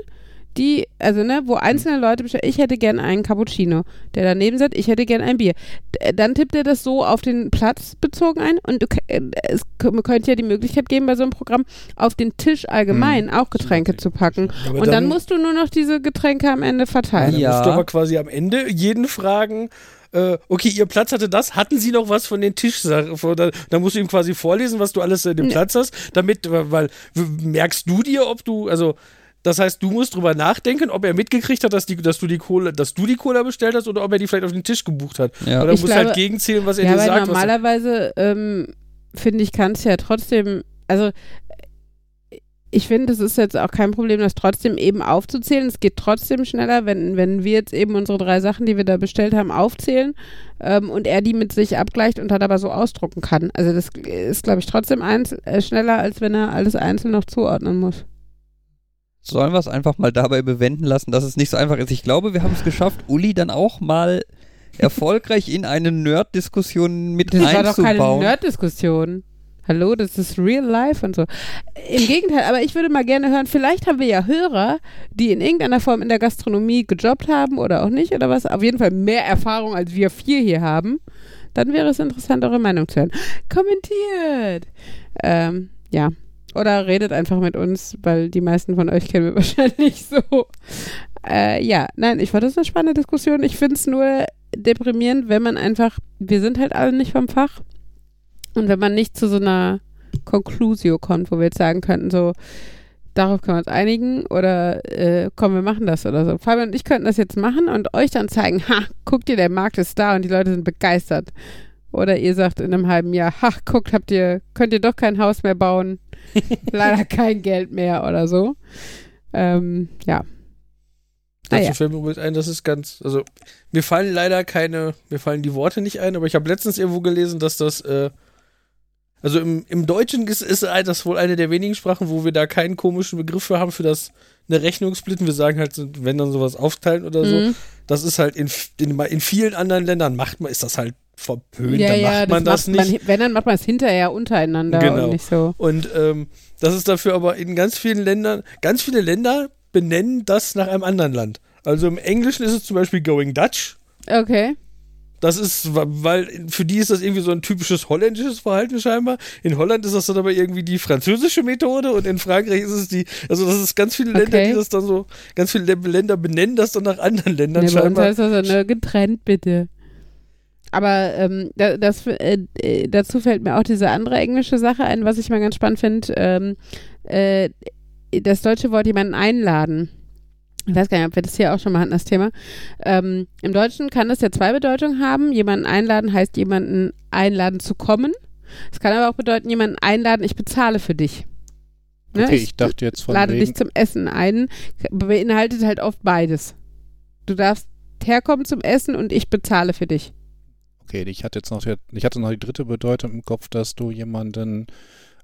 die, also ne, wo einzelne Leute bestellen, ich hätte gern einen Cappuccino, der daneben sagt, ich hätte gern ein Bier. D dann tippt er das so auf den Platz bezogen ein und du, äh, es könnte ja die Möglichkeit geben, bei so einem Programm auf den Tisch allgemein Mhm. auch Getränke zu packen. Aber Und dann, musst du nur noch diese Getränke am Ende verteilen. Dann Ja. musst du aber quasi am Ende jeden fragen, äh, okay, ihr Platz hatte das, hatten sie noch was von den Tischsachen? Da, da musst du ihm quasi vorlesen, was du alles in dem Nee. Platz hast, damit, weil merkst du dir, ob du, also das heißt, du musst drüber nachdenken, ob er mitgekriegt hat, dass, die, dass, du die Cola, dass du die Cola bestellt hast oder ob er die vielleicht auf den Tisch gebucht hat. Ja. Oder Ich musst glaube- halt gegenzählen, was er Ja, dir weil sagt. er- normalerweise, ähm, finde ich, kann es ja trotzdem, also ich finde, es ist jetzt auch kein Problem, das trotzdem eben aufzuzählen. Es geht trotzdem schneller, wenn, wenn wir jetzt eben unsere drei Sachen, die wir da bestellt haben, aufzählen ähm, und er die mit sich abgleicht und dann aber so ausdrucken kann. Also das ist, glaube ich, trotzdem eins, äh, schneller, als wenn er alles einzeln noch zuordnen muss. Sollen wir es einfach mal dabei bewenden lassen, dass es nicht so einfach ist? Ich glaube, wir haben es geschafft, Uli dann auch mal erfolgreich in eine Nerd-Diskussion mit Das war doch keine einzubauen. Nerd-Diskussion. Hallo, das ist real life und so. Im Gegenteil, aber ich würde mal gerne hören, vielleicht haben wir ja Hörer, die in irgendeiner Form in der Gastronomie gejobbt haben oder auch nicht oder was. Auf jeden Fall mehr Erfahrung, als wir vier hier haben. Dann wäre es interessant, eure Meinung zu hören. Kommentiert! Ähm, ja. Oder redet einfach mit uns, weil die meisten von euch kennen wir wahrscheinlich so. Äh, ja, nein, ich fand das eine spannende Diskussion. Ich finde es nur deprimierend, wenn man einfach, wir sind halt alle nicht vom Fach. Und wenn man nicht zu so einer Conclusio kommt, wo wir jetzt sagen könnten, so, darauf können wir uns einigen oder äh, komm, wir machen das oder so. Fabian und ich könnten das jetzt machen und euch dann zeigen, ha, guckt ihr, der Markt ist da und die Leute sind begeistert. Oder ihr sagt in einem halben Jahr, ha, guckt, habt ihr, könnt ihr doch kein Haus mehr bauen, leider kein Geld mehr oder so. Ähm, ja. Dazu Naja. fällt mir übrigens ein, das ist ganz, also mir fallen leider keine, mir fallen die Worte nicht ein, aber ich habe letztens irgendwo gelesen, dass das, äh, also im, im Deutschen ist, ist das wohl eine der wenigen Sprachen, wo wir da keinen komischen Begriff für haben, für das eine Rechnung splitten. Wir sagen halt, wenn dann sowas aufteilen oder so. Mhm. Das ist halt in, in, in vielen anderen Ländern macht man, ist das halt verpönt, Ja, dann ja, macht man das, macht nicht. Man, wenn, dann macht man es hinterher untereinander Genau. und nicht so. Und ähm, das ist dafür aber in ganz vielen Ländern, ganz viele Länder benennen das nach einem anderen Land. Also im Englischen ist es zum Beispiel Going Dutch. Okay. Das ist, weil für die ist das irgendwie so ein typisches holländisches Verhalten scheinbar. In Holland ist das dann aber irgendwie die französische Methode und in Frankreich ist es die, also das ist ganz viele Länder, Okay. die das dann so, ganz viele Lä- Länder benennen das dann nach anderen Ländern Nee, bei uns scheinbar. heißt das ja nur getrennt, bitte. Aber ähm, da, das, äh, äh, dazu fällt mir auch diese andere englische Sache ein, was ich mal ganz spannend finde. Ähm, äh, das deutsche Wort jemanden einladen. Ich weiß gar nicht, ob wir das hier auch schon mal hatten, das Thema. Ähm, Im Deutschen kann das ja zwei Bedeutungen haben. Jemanden einladen heißt jemanden einladen zu kommen. Es kann aber auch bedeuten, jemanden einladen, ich bezahle für dich. Ne? Okay, ich dachte jetzt von lade wegen, dich zum Essen ein, beinhaltet halt oft beides. Du darfst herkommen zum Essen und ich bezahle für dich. okay, ich hatte jetzt noch, die- ich hatte noch die dritte Bedeutung im Kopf, dass du jemanden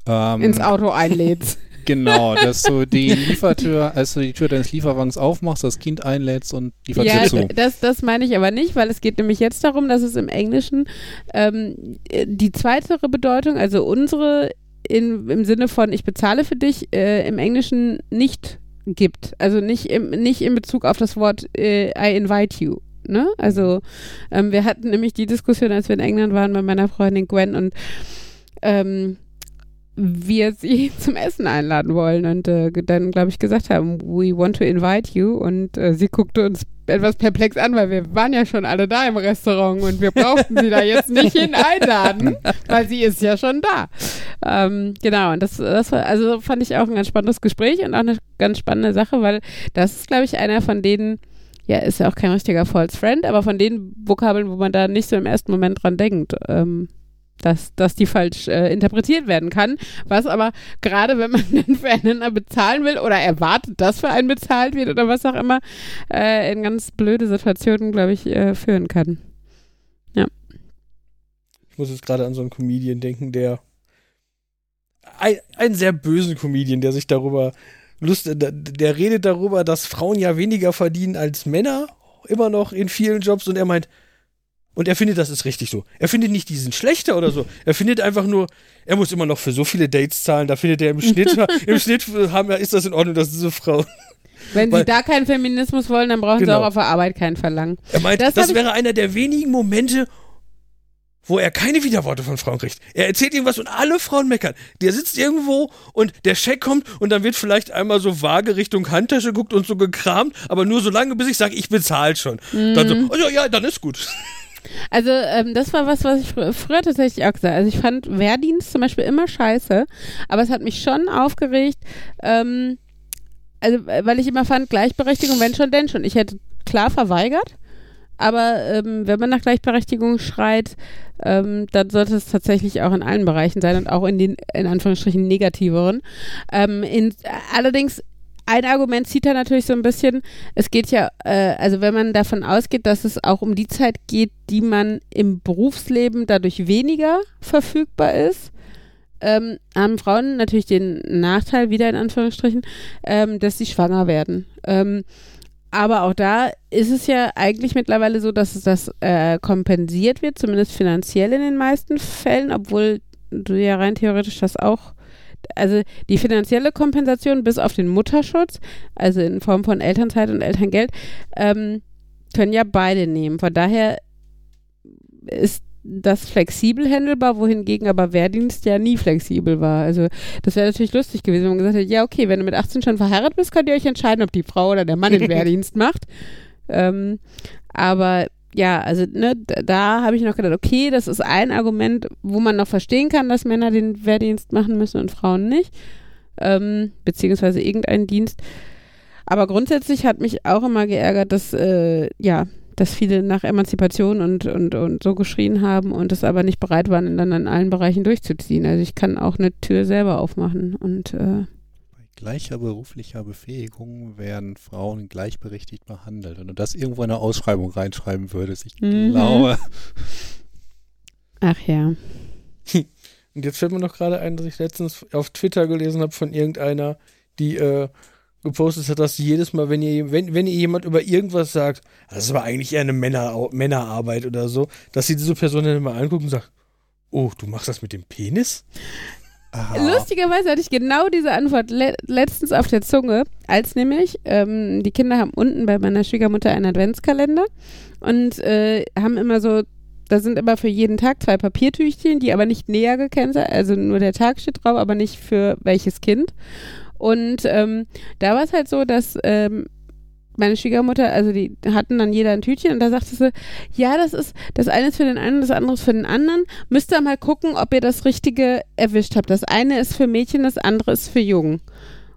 ähm, Ins Auto einlädst. Genau, dass du die Liefertür, als du die Tür deines Lieferwagens aufmachst, das Kind einlädst und die Tür ja, zu. das, das meine ich aber nicht, weil es geht nämlich jetzt darum, dass es im Englischen ähm, die zweite Bedeutung, also unsere in, im Sinne von ich bezahle für dich, äh, im Englischen nicht gibt. Also nicht, im, nicht in Bezug auf das Wort äh, I invite you. Ne? Also ähm, wir hatten nämlich die Diskussion, als wir in England waren bei meiner Freundin Gwen und ähm, wir sie zum Essen einladen wollen und äh, dann, glaube ich, gesagt haben, we want to invite you und äh, sie guckte uns etwas perplex an, weil wir waren ja schon alle da im Restaurant und wir brauchten sie da jetzt nicht hin einladen, weil sie ist ja schon da. Ähm, genau, und das, das war, also fand ich auch ein ganz spannendes Gespräch und auch eine ganz spannende Sache, weil das ist, glaube ich, einer von denen, ja, ist ja auch kein richtiger False Friend, aber von den Vokabeln, wo man da nicht so im ersten Moment dran denkt, ähm, dass, dass die falsch äh, interpretiert werden kann. Was aber gerade, wenn man einen füreinander bezahlen will oder erwartet, dass für einen bezahlt wird oder was auch immer, äh, in ganz blöde Situationen, glaube ich, äh, führen kann. Ich muss jetzt gerade an so einen Comedian denken, der ein, einen sehr bösen Comedian, der sich darüber Lust, der, der redet darüber, dass Frauen ja weniger verdienen als Männer, immer noch in vielen Jobs und er meint, Und er findet, das ist richtig so. Er findet nicht, die sind schlechter oder so. Er findet einfach nur, er muss immer noch für so viele Dates zahlen. Da findet er im Schnitt, im Schnitt haben, ist das in Ordnung, dass diese Frau. Wenn Weil- sie da keinen Feminismus wollen, dann brauchen sie Genau. auch auf der Arbeit keinen verlangen. Er meint, Das das, wäre einer der wenigen Momente, wo er keine Widerworte von Frauen kriegt. Er erzählt irgendwas und alle Frauen meckern. Der sitzt irgendwo und der Scheck kommt und dann wird vielleicht einmal so vage Richtung Handtasche geguckt und so gekramt, aber nur so lange, bis ich sage, ich bezahle schon. Dann so, oh ja, ja, dann ist gut. Also ähm, das war was, was ich fr früher tatsächlich auch gesagt habe. Also ich fand Wehrdienst zum Beispiel immer scheiße, aber es hat mich schon aufgeregt, ähm, also weil ich immer fand, Gleichberechtigung, wenn schon, denn schon. Ich hätte klar verweigert, aber ähm, wenn man nach Gleichberechtigung schreit, ähm, dann sollte es tatsächlich auch in allen Bereichen sein und auch in den, in Anführungsstrichen, negativeren. Ähm, in, allerdings ein Argument zieht er natürlich so ein bisschen, es geht ja, äh, also wenn man davon ausgeht, dass es auch um die Zeit geht, die man im Berufsleben dadurch weniger verfügbar ist, ähm, haben Frauen natürlich den Nachteil, wieder in Anführungsstrichen, ähm, dass sie schwanger werden. Ähm, aber auch da ist es ja eigentlich mittlerweile so, dass das äh, kompensiert wird, zumindest finanziell in den meisten Fällen, obwohl du ja rein theoretisch das auch also die finanzielle Kompensation bis auf den Mutterschutz, also in Form von Elternzeit und Elterngeld, ähm, können ja beide nehmen. Von daher ist das flexibel handelbar, wohingegen aber Wehrdienst ja nie flexibel war. Also das wäre natürlich lustig gewesen, wenn man gesagt hätte, ja okay, wenn du mit 18 schon verheiratet bist, könnt ihr euch entscheiden, ob die Frau oder der Mann den Wehrdienst macht. Ähm, aber ja, also ne, da, habe ich noch gedacht, okay, das ist ein Argument, wo man noch verstehen kann, dass Männer den Wehrdienst machen müssen und Frauen nicht, ähm, beziehungsweise irgendeinen Dienst. Aber grundsätzlich hat mich auch immer geärgert, dass äh, ja, dass viele nach Emanzipation und, und, und so geschrien haben und es aber nicht bereit waren, dann in allen Bereichen durchzuziehen. Also ich kann auch eine Tür selber aufmachen und äh, gleicher beruflicher Befähigung werden Frauen gleichberechtigt behandelt. Wenn du das irgendwo in eine Ausschreibung reinschreiben würdest, ich Mhm. glaube, ach ja. Und jetzt fällt mir noch gerade ein, dass ich letztens auf Twitter gelesen habe von irgendeiner, die äh, gepostet hat, dass sie jedes Mal, wenn ihr, wenn, wenn ihr jemand über irgendwas sagt, das ist aber eigentlich eher eine Männer, Männerarbeit oder so, dass sie diese Person dann immer anguckt und sagt, oh, du machst das mit dem Penis? Aha, Lustigerweise hatte ich genau diese Antwort le letztens auf der Zunge, als nämlich ähm, die Kinder haben unten bei meiner Schwiegermutter einen Adventskalender und äh, haben immer so, da sind immer für jeden Tag zwei Papiertüchchen, die aber nicht näher gekennzeichnet, also nur der Tag steht drauf, aber nicht für welches Kind. Und ähm, da war es halt so, dass ähm, meine Schwiegermutter, also die hatten dann jeder ein Tütchen und da sagte sie, ja, das ist, das eine ist für den einen, das andere ist für den anderen. Müsst ihr mal gucken, ob ihr das Richtige erwischt habt. Das eine ist für Mädchen, das andere ist für Jungen.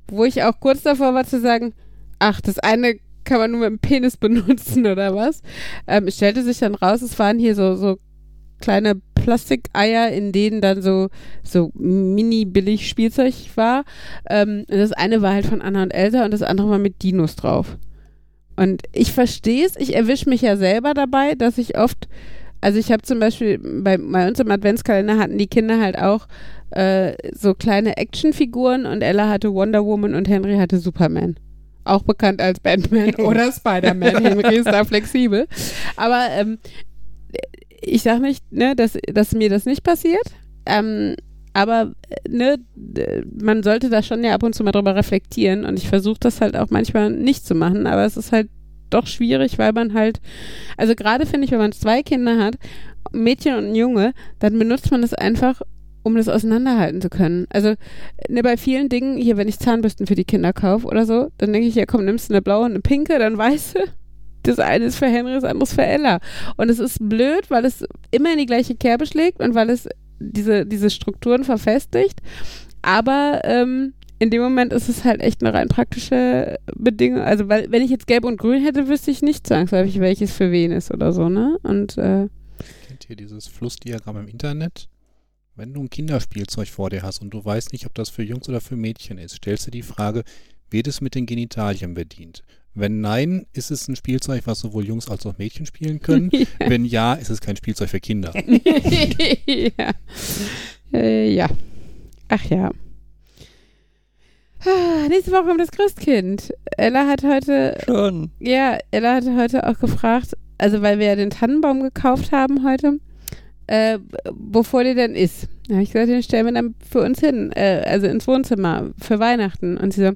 Wo ich auch kurz davor war zu sagen, ach, das eine kann man nur mit dem Penis benutzen oder was. Ähm, es stellte sich dann raus, es waren hier so, so kleine Plastikeier, in denen dann so, so mini-billig-Spielzeug war. Ähm, das eine war halt von Anna und Elsa und das andere war mit Dinos drauf. Und ich verstehe es, ich erwische mich ja selber dabei, dass ich oft, also ich habe zum Beispiel, bei, bei uns im Adventskalender hatten die Kinder halt auch äh, so kleine Actionfiguren und Ella hatte Wonder Woman und Henry hatte Superman. Auch bekannt als Batman oder Spider-Man. Henry ist da flexibel. Aber ähm, ich sage nicht, ne, dass, dass mir das nicht passiert. Ähm, aber ne, d- man sollte da schon ja ab und zu mal drüber reflektieren und ich versuche das halt auch manchmal nicht zu machen, aber es ist halt doch schwierig, weil man halt, also gerade finde ich, wenn man zwei Kinder hat, Mädchen und ein Junge, dann benutzt man das einfach, um das auseinanderhalten zu können. Also ne, bei vielen Dingen, hier, wenn ich Zahnbürsten für die Kinder kaufe oder so, dann denke ich, ja komm, nimmst du eine blaue und eine pinke, dann weißt du, das eine ist für Henry, das andere ist für Ella. Und es ist blöd, weil es immer in die gleiche Kerbe schlägt und weil es diese, diese Strukturen verfestigt. Aber ähm, in dem Moment ist es halt echt eine rein praktische Bedingung. Also, weil, wenn ich jetzt gelb und grün hätte, wüsste ich nicht zwangsläufig, welches für wen ist oder so, ne? Und äh, kennt ihr dieses Flussdiagramm im Internet? Wenn du ein Kinderspielzeug vor dir hast und du weißt nicht, ob das für Jungs oder für Mädchen ist, stellst du die Frage, wird es mit den Genitalien bedient? Wenn nein, ist es ein Spielzeug, was sowohl Jungs als auch Mädchen spielen können. Wenn ja, ist es kein Spielzeug für Kinder. ja. Äh, ja. Ach ja. Ah, Nächste Woche kommt das Christkind. Ella hat heute Schon. Ja, Ella hatte heute auch gefragt, also weil wir ja den Tannenbaum gekauft haben heute, äh, wovor der denn ist. Da habe ich gesagt, den stellen wir dann für uns hin, äh, also ins Wohnzimmer für Weihnachten. Und sie so,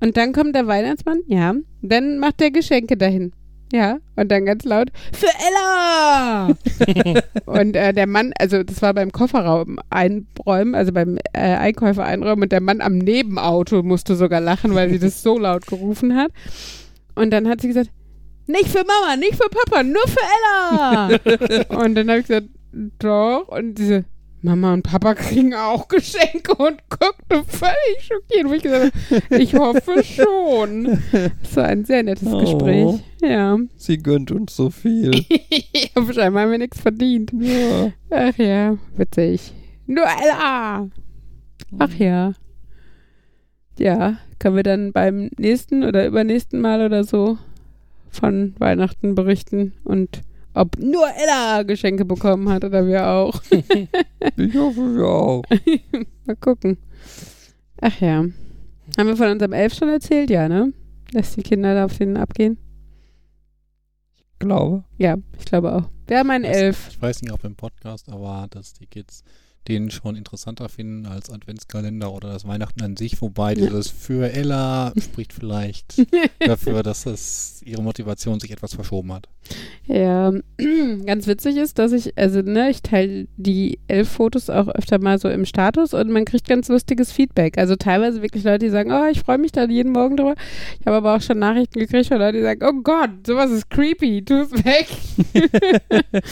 und dann kommt der Weihnachtsmann, ja, dann macht der Geschenke dahin. Ja, und dann ganz laut, für Ella! und äh, der Mann, also das war beim Kofferraum einräumen, also beim äh, Einkäufer einräumen und der Mann am Nebenauto musste sogar lachen, weil sie das so laut gerufen hat. Und dann hat sie gesagt, nicht für Mama, nicht für Papa, nur für Ella! und dann habe ich gesagt, doch. Und diese Mama und Papa kriegen auch Geschenke und guckte völlig schockiert, wo ich gesagt habe, ich hoffe schon. Das war ein sehr nettes Oh. Gespräch. Ja. Sie gönnt uns so viel. Aber scheinbar haben wir nichts verdient. ja. Ach ja, witzig. Nur Ella! Ach ja. Ja, können wir dann beim nächsten oder übernächsten Mal oder so von Weihnachten berichten und ob nur Ella Geschenke bekommen hat oder wir auch. Ich hoffe, wir auch. Mal gucken. Ach ja. Haben wir von unserem Elf schon erzählt? Ja, ne? Dass die Kinder da auf den abgehen? Glaube. Ja, ich glaube auch. Wir haben einen Elf. Ich weiß nicht, ob im Podcast, aber dass die Kids den schon interessanter finden als Adventskalender oder das Weihnachten an sich, wobei dieses für Ella spricht vielleicht dafür, dass es ihre Motivation sich etwas verschoben hat. Ja, ganz witzig ist, dass ich, also ne, ich teile die elf Fotos auch öfter mal so im Status und man kriegt ganz lustiges Feedback. Also teilweise wirklich Leute, die sagen, oh, ich freue mich da jeden Morgen drüber. Ich habe aber auch schon Nachrichten gekriegt von Leuten, die sagen, oh Gott, sowas ist creepy, tu es weg.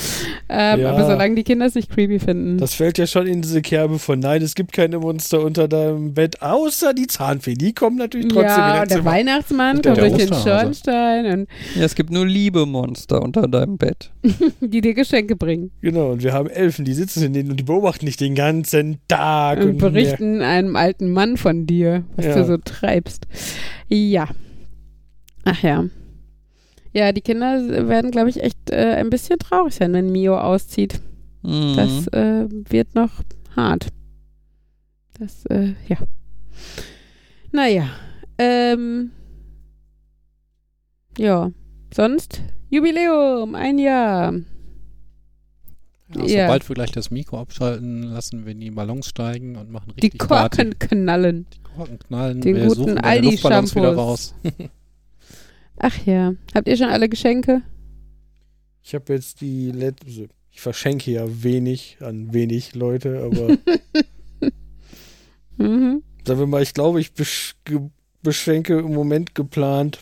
ähm, Ja. Aber solange die Kinder es nicht creepy finden. Das fällt ja schon in diese Kerbe von nein, es gibt keine Monster unter deinem Bett, außer die Zahnfee. Die kommen natürlich trotzdem ja, und der. Weihnachtsmann Und kommt durch den. Schornstein und Ja, es gibt nur Liebe-Monster unter deinem Bett. die dir Geschenke bringen Genau, und wir haben Elfen, die sitzen in denen und die beobachten dich den ganzen Tag. und berichten einem alten Mann von dir, was Ja. du so treibst. Ja. Ach ja. Ja, die Kinder werden, glaube ich, echt äh, ein bisschen traurig sein, wenn Mio auszieht. Mhm. Das äh, wird noch hart. Das, äh, ja. Naja. Ähm, ja. Sonst? Jubiläum, ein Jahr. Ja, Ja. Sobald wir gleich das Mikro abschalten, lassen wir die Ballons steigen und machen Die richtig Party. Korken knallen. Die Korken knallen. Den wir guten suchen deine Aldi Luftballons wieder raus. Ach ja. Habt ihr schon alle Geschenke? Ich habe jetzt die letzte. Ich verschenke ja wenig an wenig Leute, aber Mhm. sagen wir mal, ich glaube, ich besch beschenke im Moment geplant.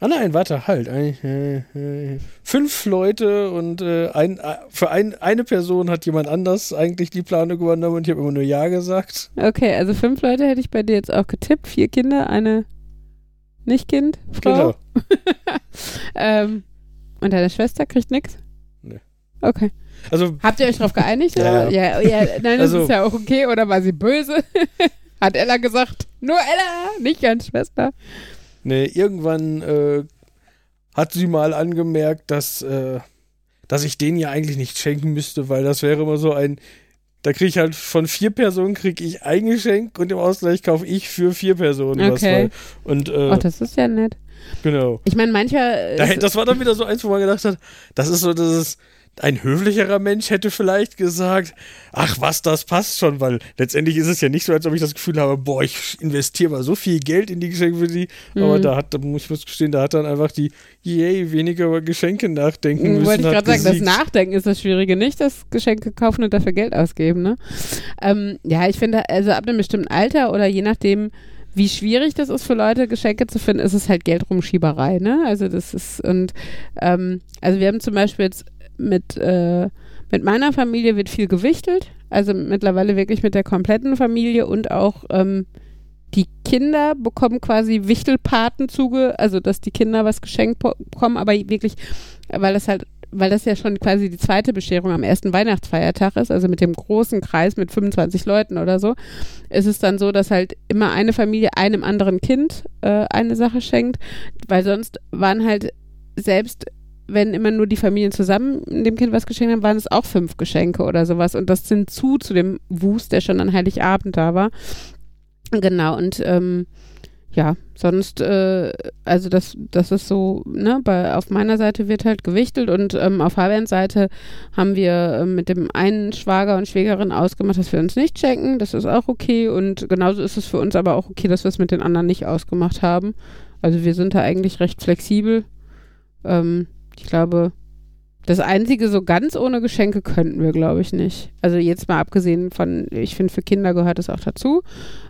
Ah nein, warte, halt. Äh, äh, fünf Leute und äh, ein, für ein, eine Person hat jemand anders eigentlich die Planung übernommen und ich habe immer nur Ja gesagt. Okay, also fünf Leute hätte ich bei dir jetzt auch getippt. Vier Kinder, eine Nicht-Kind, Frau. Genau. ähm, und deine Schwester kriegt nichts? Okay. Also, Habt ihr euch darauf geeinigt? Ja. ja, ja nein, das Also- ist ja auch okay. Oder war sie böse? Hat Ella gesagt, nur Ella, nicht ganz Schwester. nee, irgendwann äh, hat sie mal angemerkt, dass, äh, dass ich denen ja eigentlich nicht schenken müsste, weil das wäre immer so ein. Da kriege ich halt von vier Personen kriege ich ein Geschenk und im Ausgleich kaufe ich für vier Personen was. Okay. Weil, und äh, Oh, das ist ja nett. genau. Ich meine, mancher. Da, ist- das war dann wieder so eins, wo man gedacht hat, das ist so, das ist ein höflicherer Mensch hätte vielleicht gesagt, ach was, das passt schon, weil letztendlich ist es ja nicht so, als ob ich das Gefühl habe, boah, ich investiere mal so viel Geld in die Geschenke für die, aber Mhm. da hat, da muss ich muss gestehen, da hat dann einfach die, yay, weniger über Geschenke nachdenken müssen. Hm, Wollte ich hat gerade sagen, das. Nachdenken ist das Schwierige, nicht das Geschenke kaufen und dafür Geld ausgeben, ne? Ähm, ja, ich finde, also ab einem bestimmten Alter oder je nachdem, wie schwierig das ist für Leute, Geschenke zu finden, ist es halt Geldrumschieberei, ne? Also das ist, und ähm, also wir haben zum Beispiel jetzt mit, äh, mit meiner Familie wird viel gewichtelt, also mittlerweile wirklich mit der kompletten Familie und auch ähm, die Kinder bekommen quasi Wichtelpaten zuge, also dass die Kinder was geschenkt bekommen, aber wirklich, weil das halt, weil das ja schon quasi die zweite Bescherung am ersten Weihnachtsfeiertag ist, also mit dem großen Kreis mit 25 Leuten oder so, ist es dann so, dass halt immer eine Familie einem anderen Kind äh, eine Sache schenkt, weil sonst waren halt selbst wenn immer nur die Familien zusammen dem Kind was geschenkt haben, waren es auch fünf Geschenke oder sowas. Und das sind zu zu dem Wust, der schon an Heiligabend da war. Genau, und ähm, ja, sonst, äh, also das, das ist so, ne, bei, auf meiner Seite wird halt gewichtelt und ähm, auf Fabians Seite haben wir äh, mit dem einen Schwager und Schwägerin ausgemacht, dass wir uns nicht checken. Das ist auch okay und genauso ist es für uns aber auch okay, dass wir es mit den anderen nicht ausgemacht haben. Also wir sind da eigentlich recht flexibel. Ähm, ich glaube, das Einzige, so ganz ohne Geschenke könnten wir, glaube ich, nicht. Also jetzt mal abgesehen von, ich finde, für Kinder gehört es auch dazu.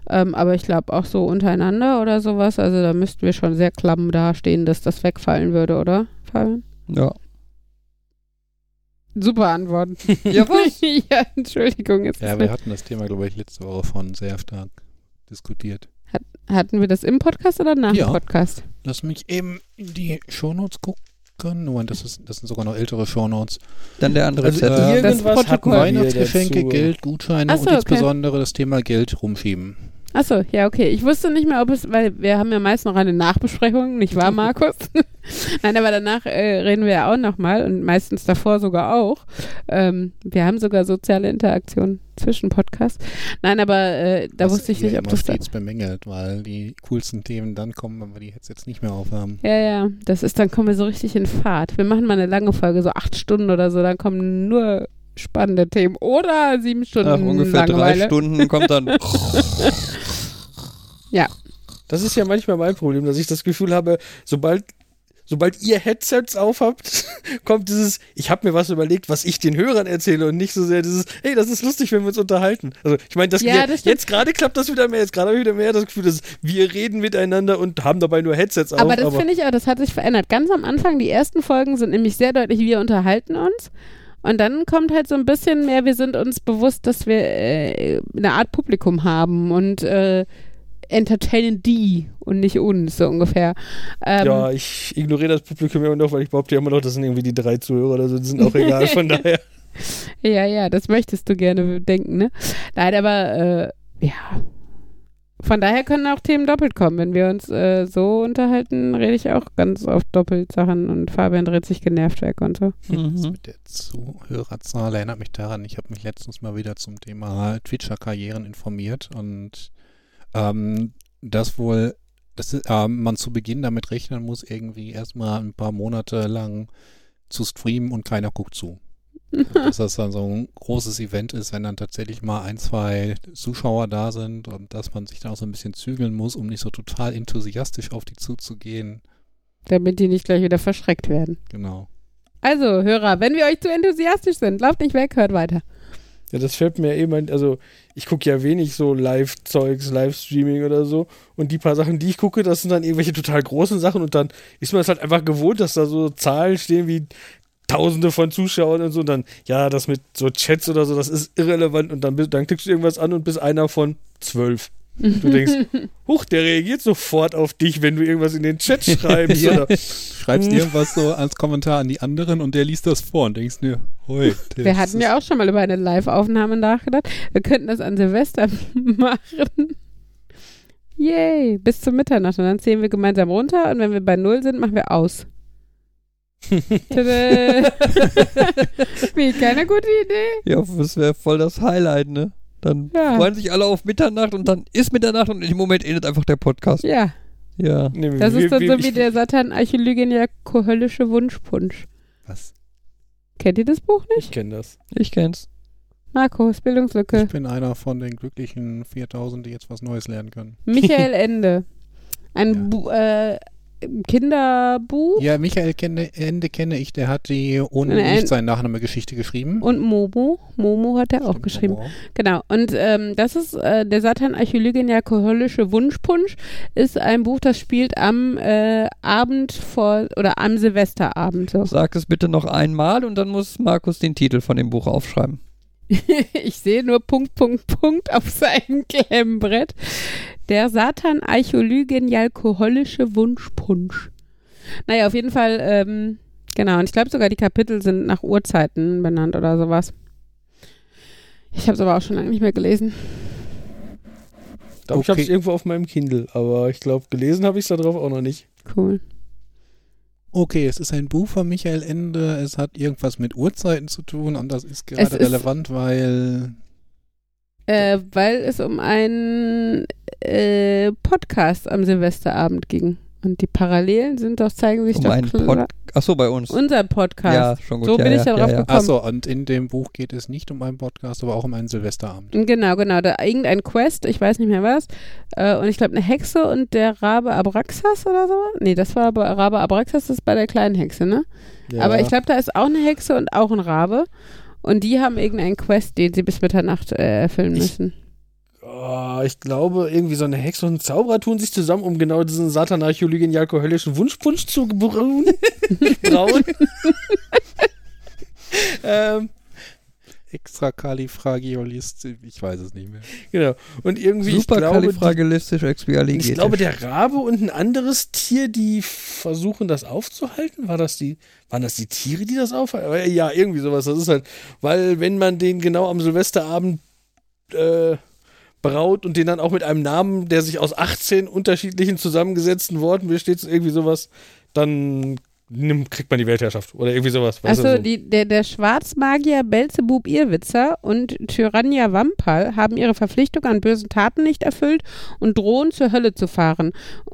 Ähm, aber ich glaube auch so untereinander oder sowas. Also da müssten wir schon sehr klamm dastehen, dass das wegfallen würde, oder, Fabian? Ja. Super Antworten. Ja, was? ja, Entschuldigung. Jetzt Ja, wir hatten das Thema, glaube ich, letzte Woche von sehr stark diskutiert. hatten wir das im Podcast oder nach Ja. dem Podcast? Lass mich eben in die Shownotes gucken. Moment, das, ist, das sind sogar noch ältere Shownotes. Dann der andere Also Zettel. äh, irgendwas Das hatten Protokoll. wir Weihnachtsgeschenke, dazu. Geld, Gutscheine so, und okay. insbesondere das Thema Geld rumschieben. Achso, ja, okay. Ich wusste nicht mehr, ob es, weil wir haben ja meist noch eine Nachbesprechung, nicht wahr, Markus? Nein, aber danach äh, reden wir ja auch nochmal und meistens davor sogar auch. Ähm, wir haben sogar soziale Interaktion zwischen Podcasts. Nein, aber äh, da Was wusste ich nicht, ob immer das da. stets bemängelt, weil die coolsten Themen dann kommen, wenn wir die jetzt, jetzt nicht mehr aufhaben. Ja, ja, das ist, dann kommen wir so richtig in Fahrt. Wir machen mal eine lange Folge, so acht Stunden oder so, dann kommen nur spannende Themen oder sieben Stunden Nach ungefähr drei Langeweile. Stunden kommt dann. Das ist ja manchmal mein Problem, dass ich das Gefühl habe, sobald, sobald ihr Headsets aufhabt, kommt dieses, ich habe mir was überlegt, was ich den Hörern erzähle und nicht so sehr dieses, hey, das ist lustig, wenn wir uns unterhalten. Also ich meine, das, Ja, jetzt gerade klappt das wieder mehr, jetzt gerade wieder mehr das Gefühl, dass wir reden miteinander und haben dabei nur Headsets auf. Aber das finde ich auch, das hat sich verändert. Ganz am Anfang, die ersten Folgen sind nämlich sehr deutlich, wir unterhalten uns. Und dann kommt halt so ein bisschen mehr, wir sind uns bewusst, dass wir äh, eine Art Publikum haben und äh, entertainen die und nicht uns, so ungefähr. Ähm, ja, ich ignoriere das Publikum immer noch, weil ich behaupte ja immer noch, das sind irgendwie die drei Zuhörer oder so, die sind auch egal, von daher. Ja, ja, das möchtest du gerne denken, ne? Nein, aber äh, ja. Von daher können auch Themen doppelt kommen. Wenn wir uns äh, so unterhalten, rede ich auch ganz oft doppelt Sachen und Fabian dreht sich genervt weg und so. Das Mhm. mit der Zuhörerzahl erinnert mich daran, ich habe mich letztens mal wieder zum Thema Twitcher-Karrieren informiert und ähm, das wohl, dass ähm, man zu Beginn damit rechnen muss, irgendwie erstmal ein paar Monate lang zu streamen und keiner guckt zu. Dass das dann so ein großes Event ist, wenn dann tatsächlich mal ein, zwei Zuschauer da sind und dass man sich dann auch so ein bisschen zügeln muss, um nicht so total enthusiastisch auf die zuzugehen. Damit die nicht gleich wieder verschreckt werden. Genau. Also, Hörer, wenn wir euch zu enthusiastisch sind, lauft nicht weg, hört weiter. Ja, das fällt mir eben, also ich gucke ja wenig so Live-Zeugs, Livestreaming oder so. Und die paar Sachen, die ich gucke, das sind dann irgendwelche total großen Sachen. Und dann ist man es halt einfach gewohnt, dass da so Zahlen stehen wie Tausende von Zuschauern und so. Und dann, ja, das mit so Chats oder so, das ist irrelevant. Und dann, dann klickst du irgendwas an und bist einer von zwölf. Du denkst, huch, der reagiert sofort auf dich, wenn du irgendwas in den Chat schreibst. Ja. oder, Schreibst Hm. irgendwas so als Kommentar an die anderen und der liest das vor und denkst dir, hoi. Wir hatten ja auch schon mal über eine Live-Aufnahme nachgedacht. Wir könnten das an Silvester machen. Yay, bis zum Mitternacht. Und dann zählen wir gemeinsam runter und wenn wir bei Null sind, machen wir aus. Wie, keine gute Idee? Ja, das wäre voll das Highlight, ne? Dann Ja. freuen sich alle auf Mitternacht und dann ist Mitternacht und dem Moment endet einfach der Podcast. Ja, Ja. Nee, das wir- ist dann wir- so wie ich- der Satan Archäologier höllische Wunschpunsch. Was? Kennt ihr das Buch nicht? Ich kenne das. Ich kenn's. Markus, Bildungslücke. Ich bin einer von den glücklichen 4000, die jetzt was Neues lernen können. Michael Ende. Ein Ja. Bu äh, Kinderbuch Ja, Michael kenne, Ende kenne ich, der hat die ohne Nein. nicht sein Nachname-Geschichte geschrieben. und Momo. Momo hat er auch geschrieben. Momo. Genau. Und ähm, das ist äh, der Satan Archäologin der alkoholische Wunschpunsch ist ein Buch, das spielt am äh, Abend vor oder am Silvesterabend. So. Sag es bitte noch einmal und dann muss Markus den Titel von dem Buch aufschreiben. ich sehe nur Punkt, Punkt, Punkt auf seinem Klemmbrett. Der Satan Archäologin alkoholische Wunschpunsch. Naja, auf jeden Fall, ähm, genau. Und ich glaube sogar, die Kapitel sind nach Uhrzeiten benannt oder sowas. Ich habe es aber auch schon lange nicht mehr gelesen. Ich glaube, ich habe es Okay. irgendwo auf meinem Kindle, aber ich glaube, gelesen habe ich es da drauf auch noch nicht. Cool. Okay, es ist ein Buch von Michael Ende. Es hat irgendwas mit Uhrzeiten zu tun und das ist Es gerade ist- relevant, weil Äh, weil es um einen äh, Podcast am Silvesterabend ging. Und die Parallelen sind doch, zeigen sich Um doch einen klar. Achso, bei uns. Unser Podcast. Ja, schon gut. So ja, bin ja, ich da drauf ja, ja. gekommen. Achso, und in dem Buch geht es nicht um einen Podcast, aber auch um einen Silvesterabend. Genau, genau. Da irgendein Quest, ich weiß nicht mehr was. Äh, und ich glaube, eine Hexe und der Rabe Abraxas oder so. Nee, das war aber Rabe Abraxas, das ist bei der kleinen Hexe, ne? Aber ich glaube, da ist auch eine Hexe und auch ein Rabe. Und die haben irgendeinen Quest, den sie bis Mitternacht äh, erfüllen Ich- müssen. Oh, ich glaube, irgendwie so eine Hexe und ein Zauberer tun sich zusammen, um genau diesen satanarcholigen-höllischen Wunschpunsch zu brauen. ähm, Extra Kalifragilist, ich weiß es nicht mehr. genau. Und irgendwie, ich glaube, die, Superkalifragilistisch expialigetisch. ich glaube, der Rabe und ein anderes Tier, die versuchen, das aufzuhalten. War das die, waren das die Tiere, die das aufhalten? Ja, irgendwie sowas. Das ist halt, weil wenn man den genau am Silvesterabend äh, braut und den dann auch mit einem Namen, der sich aus 18 unterschiedlichen zusammengesetzten Worten besteht, irgendwie sowas, dann kriegt man die Weltherrschaft oder irgendwie sowas. Achso, so. die, der, der Schwarzmagier Belzebub Irrwitzer und Tyrannia Wampal haben ihre Verpflichtung an bösen Taten nicht erfüllt und drohen zur Hölle zu fahren.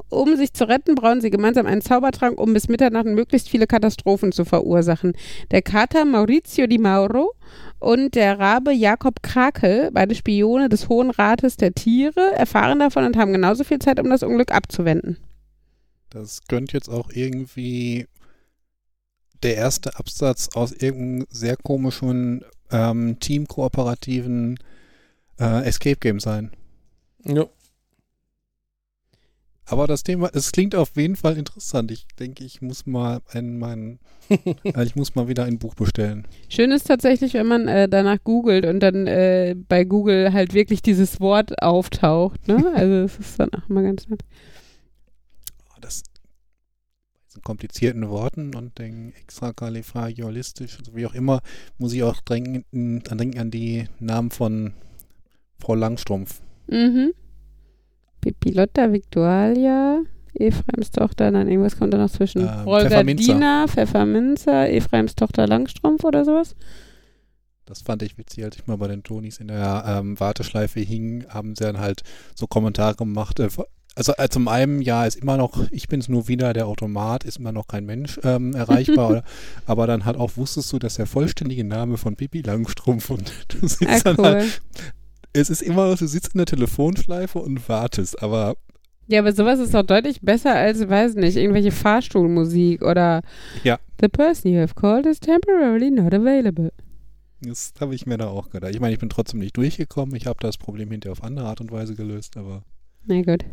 Um sich zu retten, brauen sie gemeinsam einen Zaubertrank, um bis Mitternacht möglichst viele Katastrophen zu verursachen. Der Kater Maurizio Di Mauro und der Rabe Jakob Krakel, beide Spione des Hohen Rates der Tiere, erfahren davon und haben genauso viel Zeit, um das Unglück abzuwenden. Das könnte jetzt auch irgendwie der erste Absatz aus irgendeinem sehr komischen ähm, teamkooperativen äh, Escape Game sein. ja. Aber das Thema, es klingt auf jeden Fall interessant. Ich denke, ich muss mal ein, mein, äh, ich muss mal wieder ein Buch bestellen. Schön ist tatsächlich, wenn man äh, danach googelt und dann äh, bei Google halt wirklich dieses Wort auftaucht. Ne? Also es ist dann auch immer ganz nett. Oh, Das in komplizierten Worten und den extra kalifragiolistisch, also wie auch immer, muss ich auch denken, an, denken an die Namen von Frau Langstrumpf. Mhm. Pipilotta, Victualia, Ephraims Tochter, nein, irgendwas kommt da noch zwischen. Ähm, Rolgardina, Pfefferminzer, Ephraims Tochter Langstrumpf oder sowas. Das fand ich witzig, als ich mal bei den Tonis in der ähm, Warteschleife hing, haben sie dann halt so Kommentare gemacht. Äh, also äh, zum einen, ja, ist immer noch, ich bin's nur wieder, der Automat, ist immer noch kein Mensch ähm, erreichbar. oder, aber dann halt auch wusstest du, dass der vollständige Name von Bibi Langstrumpf und du sitzt Ah, dann cool. halt, es ist immer noch, du sitzt in der Telefonschleife und wartest, aber Ja, aber sowas ist doch deutlich besser als, weiß nicht, irgendwelche Fahrstuhlmusik oder Ja. The person you have called is temporarily not available. das habe ich mir da auch gedacht. Ich meine, ich bin trotzdem nicht durchgekommen, ich habe das Problem hinterher auf andere Art und Weise gelöst, aber Na gut.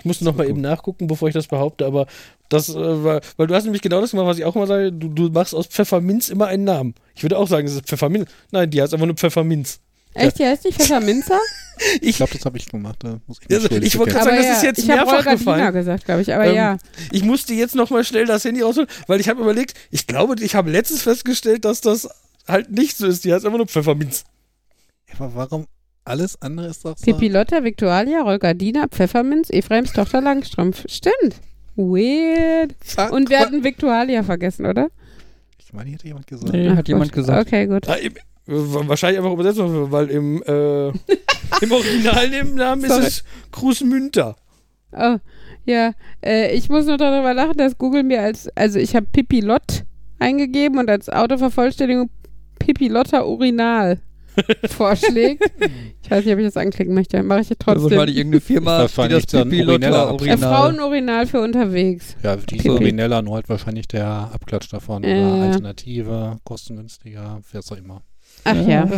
Ich musste noch mal Gut. eben nachgucken, bevor ich das behaupte, aber das, äh, weil, weil du hast nämlich genau das gemacht, was ich auch immer sage, du, du machst aus Pfefferminz immer einen Namen. Ich würde auch sagen, es ist Pfefferminz. Nein, die heißt einfach nur Pfefferminz. Echt, die heißt nicht Pfefferminzer? ich glaube, das habe ich gemacht. Da muss ich Also, ich wollte bekennen. sagen, aber das ja, ist jetzt ich habe mehrfach gefallen. gesagt, glaube ich, aber Ähm, ja. ich musste jetzt noch mal schnell das Handy rausholen, weil ich habe überlegt, ich glaube, ich habe letztens festgestellt, dass das halt nicht so ist. Die heißt einfach nur Pfefferminz. aber warum alles andere ist doch so. Pipilotta, Victualia, Rolgardina, Pfefferminz, Ephraims Tochter Langstrumpf. Stimmt. Weird. Fuck, Und wir hatten Victualia vergessen, oder? Ich meine, hier hätte jemand gesagt. Nee, Ach, hat jemand gut. gesagt. Okay, gut. Ja, im, wahrscheinlich einfach übersetzt, weil im, äh, im Originalnamen ist Sorry. es Krusmünter. Oh, ja. Äh, ich muss nur darüber lachen, dass Google mir als, also ich habe Pipilott eingegeben und als Autovervollständigung Pipilotta Urinal vorschlägt. ich weiß nicht, ob ich das anklicken möchte. Mache ich Das ist trotzdem. wahrscheinlich irgendeine Firma, die das so ein Pipi origineller Lotta Abschnitt. äh. Frauenurinal für unterwegs. Ja, die ist Pipi. origineller, nur halt wahrscheinlich der Abklatsch davon. Äh. Oder Alternative, kostengünstiger, was auch immer. Ach ja.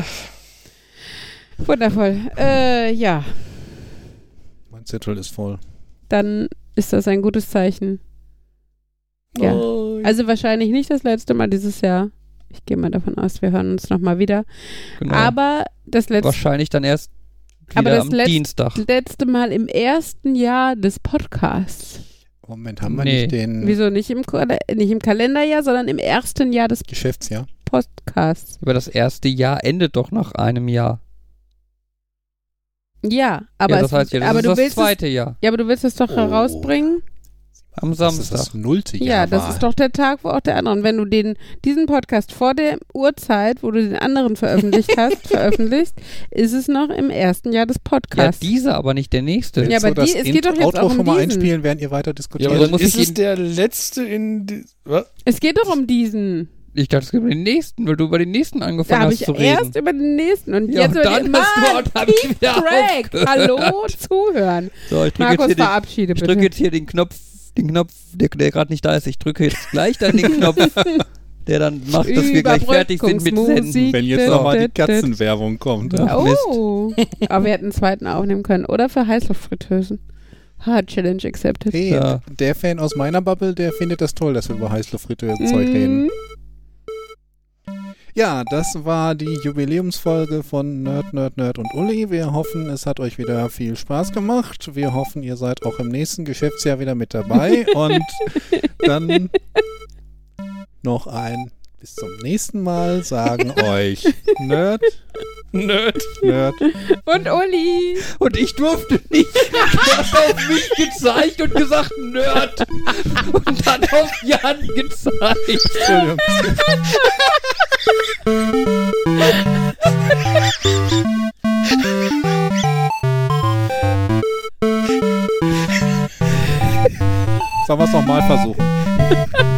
Wundervoll. Äh, ja, Mein Zettel ist voll. dann ist das ein gutes Zeichen. Ja. Oh, Also wahrscheinlich nicht das letzte Mal dieses Jahr. Ich gehe mal davon aus, wir hören uns nochmal wieder. Genau. Aber das letzte, Wahrscheinlich dann erst wieder Aber das am letzt- Dienstag. letzte Mal im ersten Jahr des Podcasts. Moment, haben wir Nee. nicht den Wieso nicht im, nicht im Kalenderjahr, sondern im ersten Jahr des Geschäftsjahr? Podcasts? Aber das erste Jahr endet doch nach einem Jahr. Ja, aber, ja, das es, heißt ja, das aber ist du das willst es, zweite Jahr. ja, aber du willst es doch Oh. herausbringen. Am Das ist Samstag. das nullte Jahr. Ja, das war. ist doch der Tag, wo auch der andere. Und wenn du den, diesen Podcast vor der Uhrzeit, wo du den anderen veröffentlicht hast, veröffentlichst, ist es noch im ersten Jahr des Ja, Podcasts. dieser, aber nicht der nächste. Ja, so aber das die- es geht doch jetzt Outro auch um schon mal diesen. einspielen, während ihr weiter Ja, diskutiert. aber dann dann muss ist ich es der letzte in. Die, was? es geht doch um diesen. Ich dachte, es gibt den nächsten, weil du über den nächsten Da angefangen habe hast ich zu reden. erst über den nächsten und Ja, jetzt und über dann den hast du Mann, auch damit keep wieder track. aufgehört. Hallo, zuhören. so, ich drücke jetzt, Markus, hier den- verabschiede ich bitte. drücke jetzt hier den Knopf, den Knopf, der, der gerade nicht da ist. Ich drücke jetzt gleich dann den Knopf, der dann macht, dass wir gleich fertig sind mit Senden. Wenn jetzt nochmal die. Katzenwerbung kommt. Ja. Oh, aber wir hätten einen zweiten aufnehmen können. Oder für Heißluftfritteusen. Ha, Challenge accepted. Hey, Ja. der Fan aus meiner Bubble, der findet das toll, dass wir über Heißluftfritteuse-Zeug reden. Ja, das war die Jubiläumsfolge von Nerd, Nerd, Nerd und Uli. Wir hoffen, es hat euch wieder viel Spaß gemacht. Wir hoffen, ihr seid auch im nächsten Geschäftsjahr wieder mit dabei. und dann noch ein bis zum nächsten Mal sagen euch Nerd, Nerd. Nerd. Und Uli. Und ich durfte nicht. Du hast auf mich gezeigt und gesagt, Nerd. Und dann auf Jan gezeigt. Entschuldigung. Sollen wir es nochmal versuchen?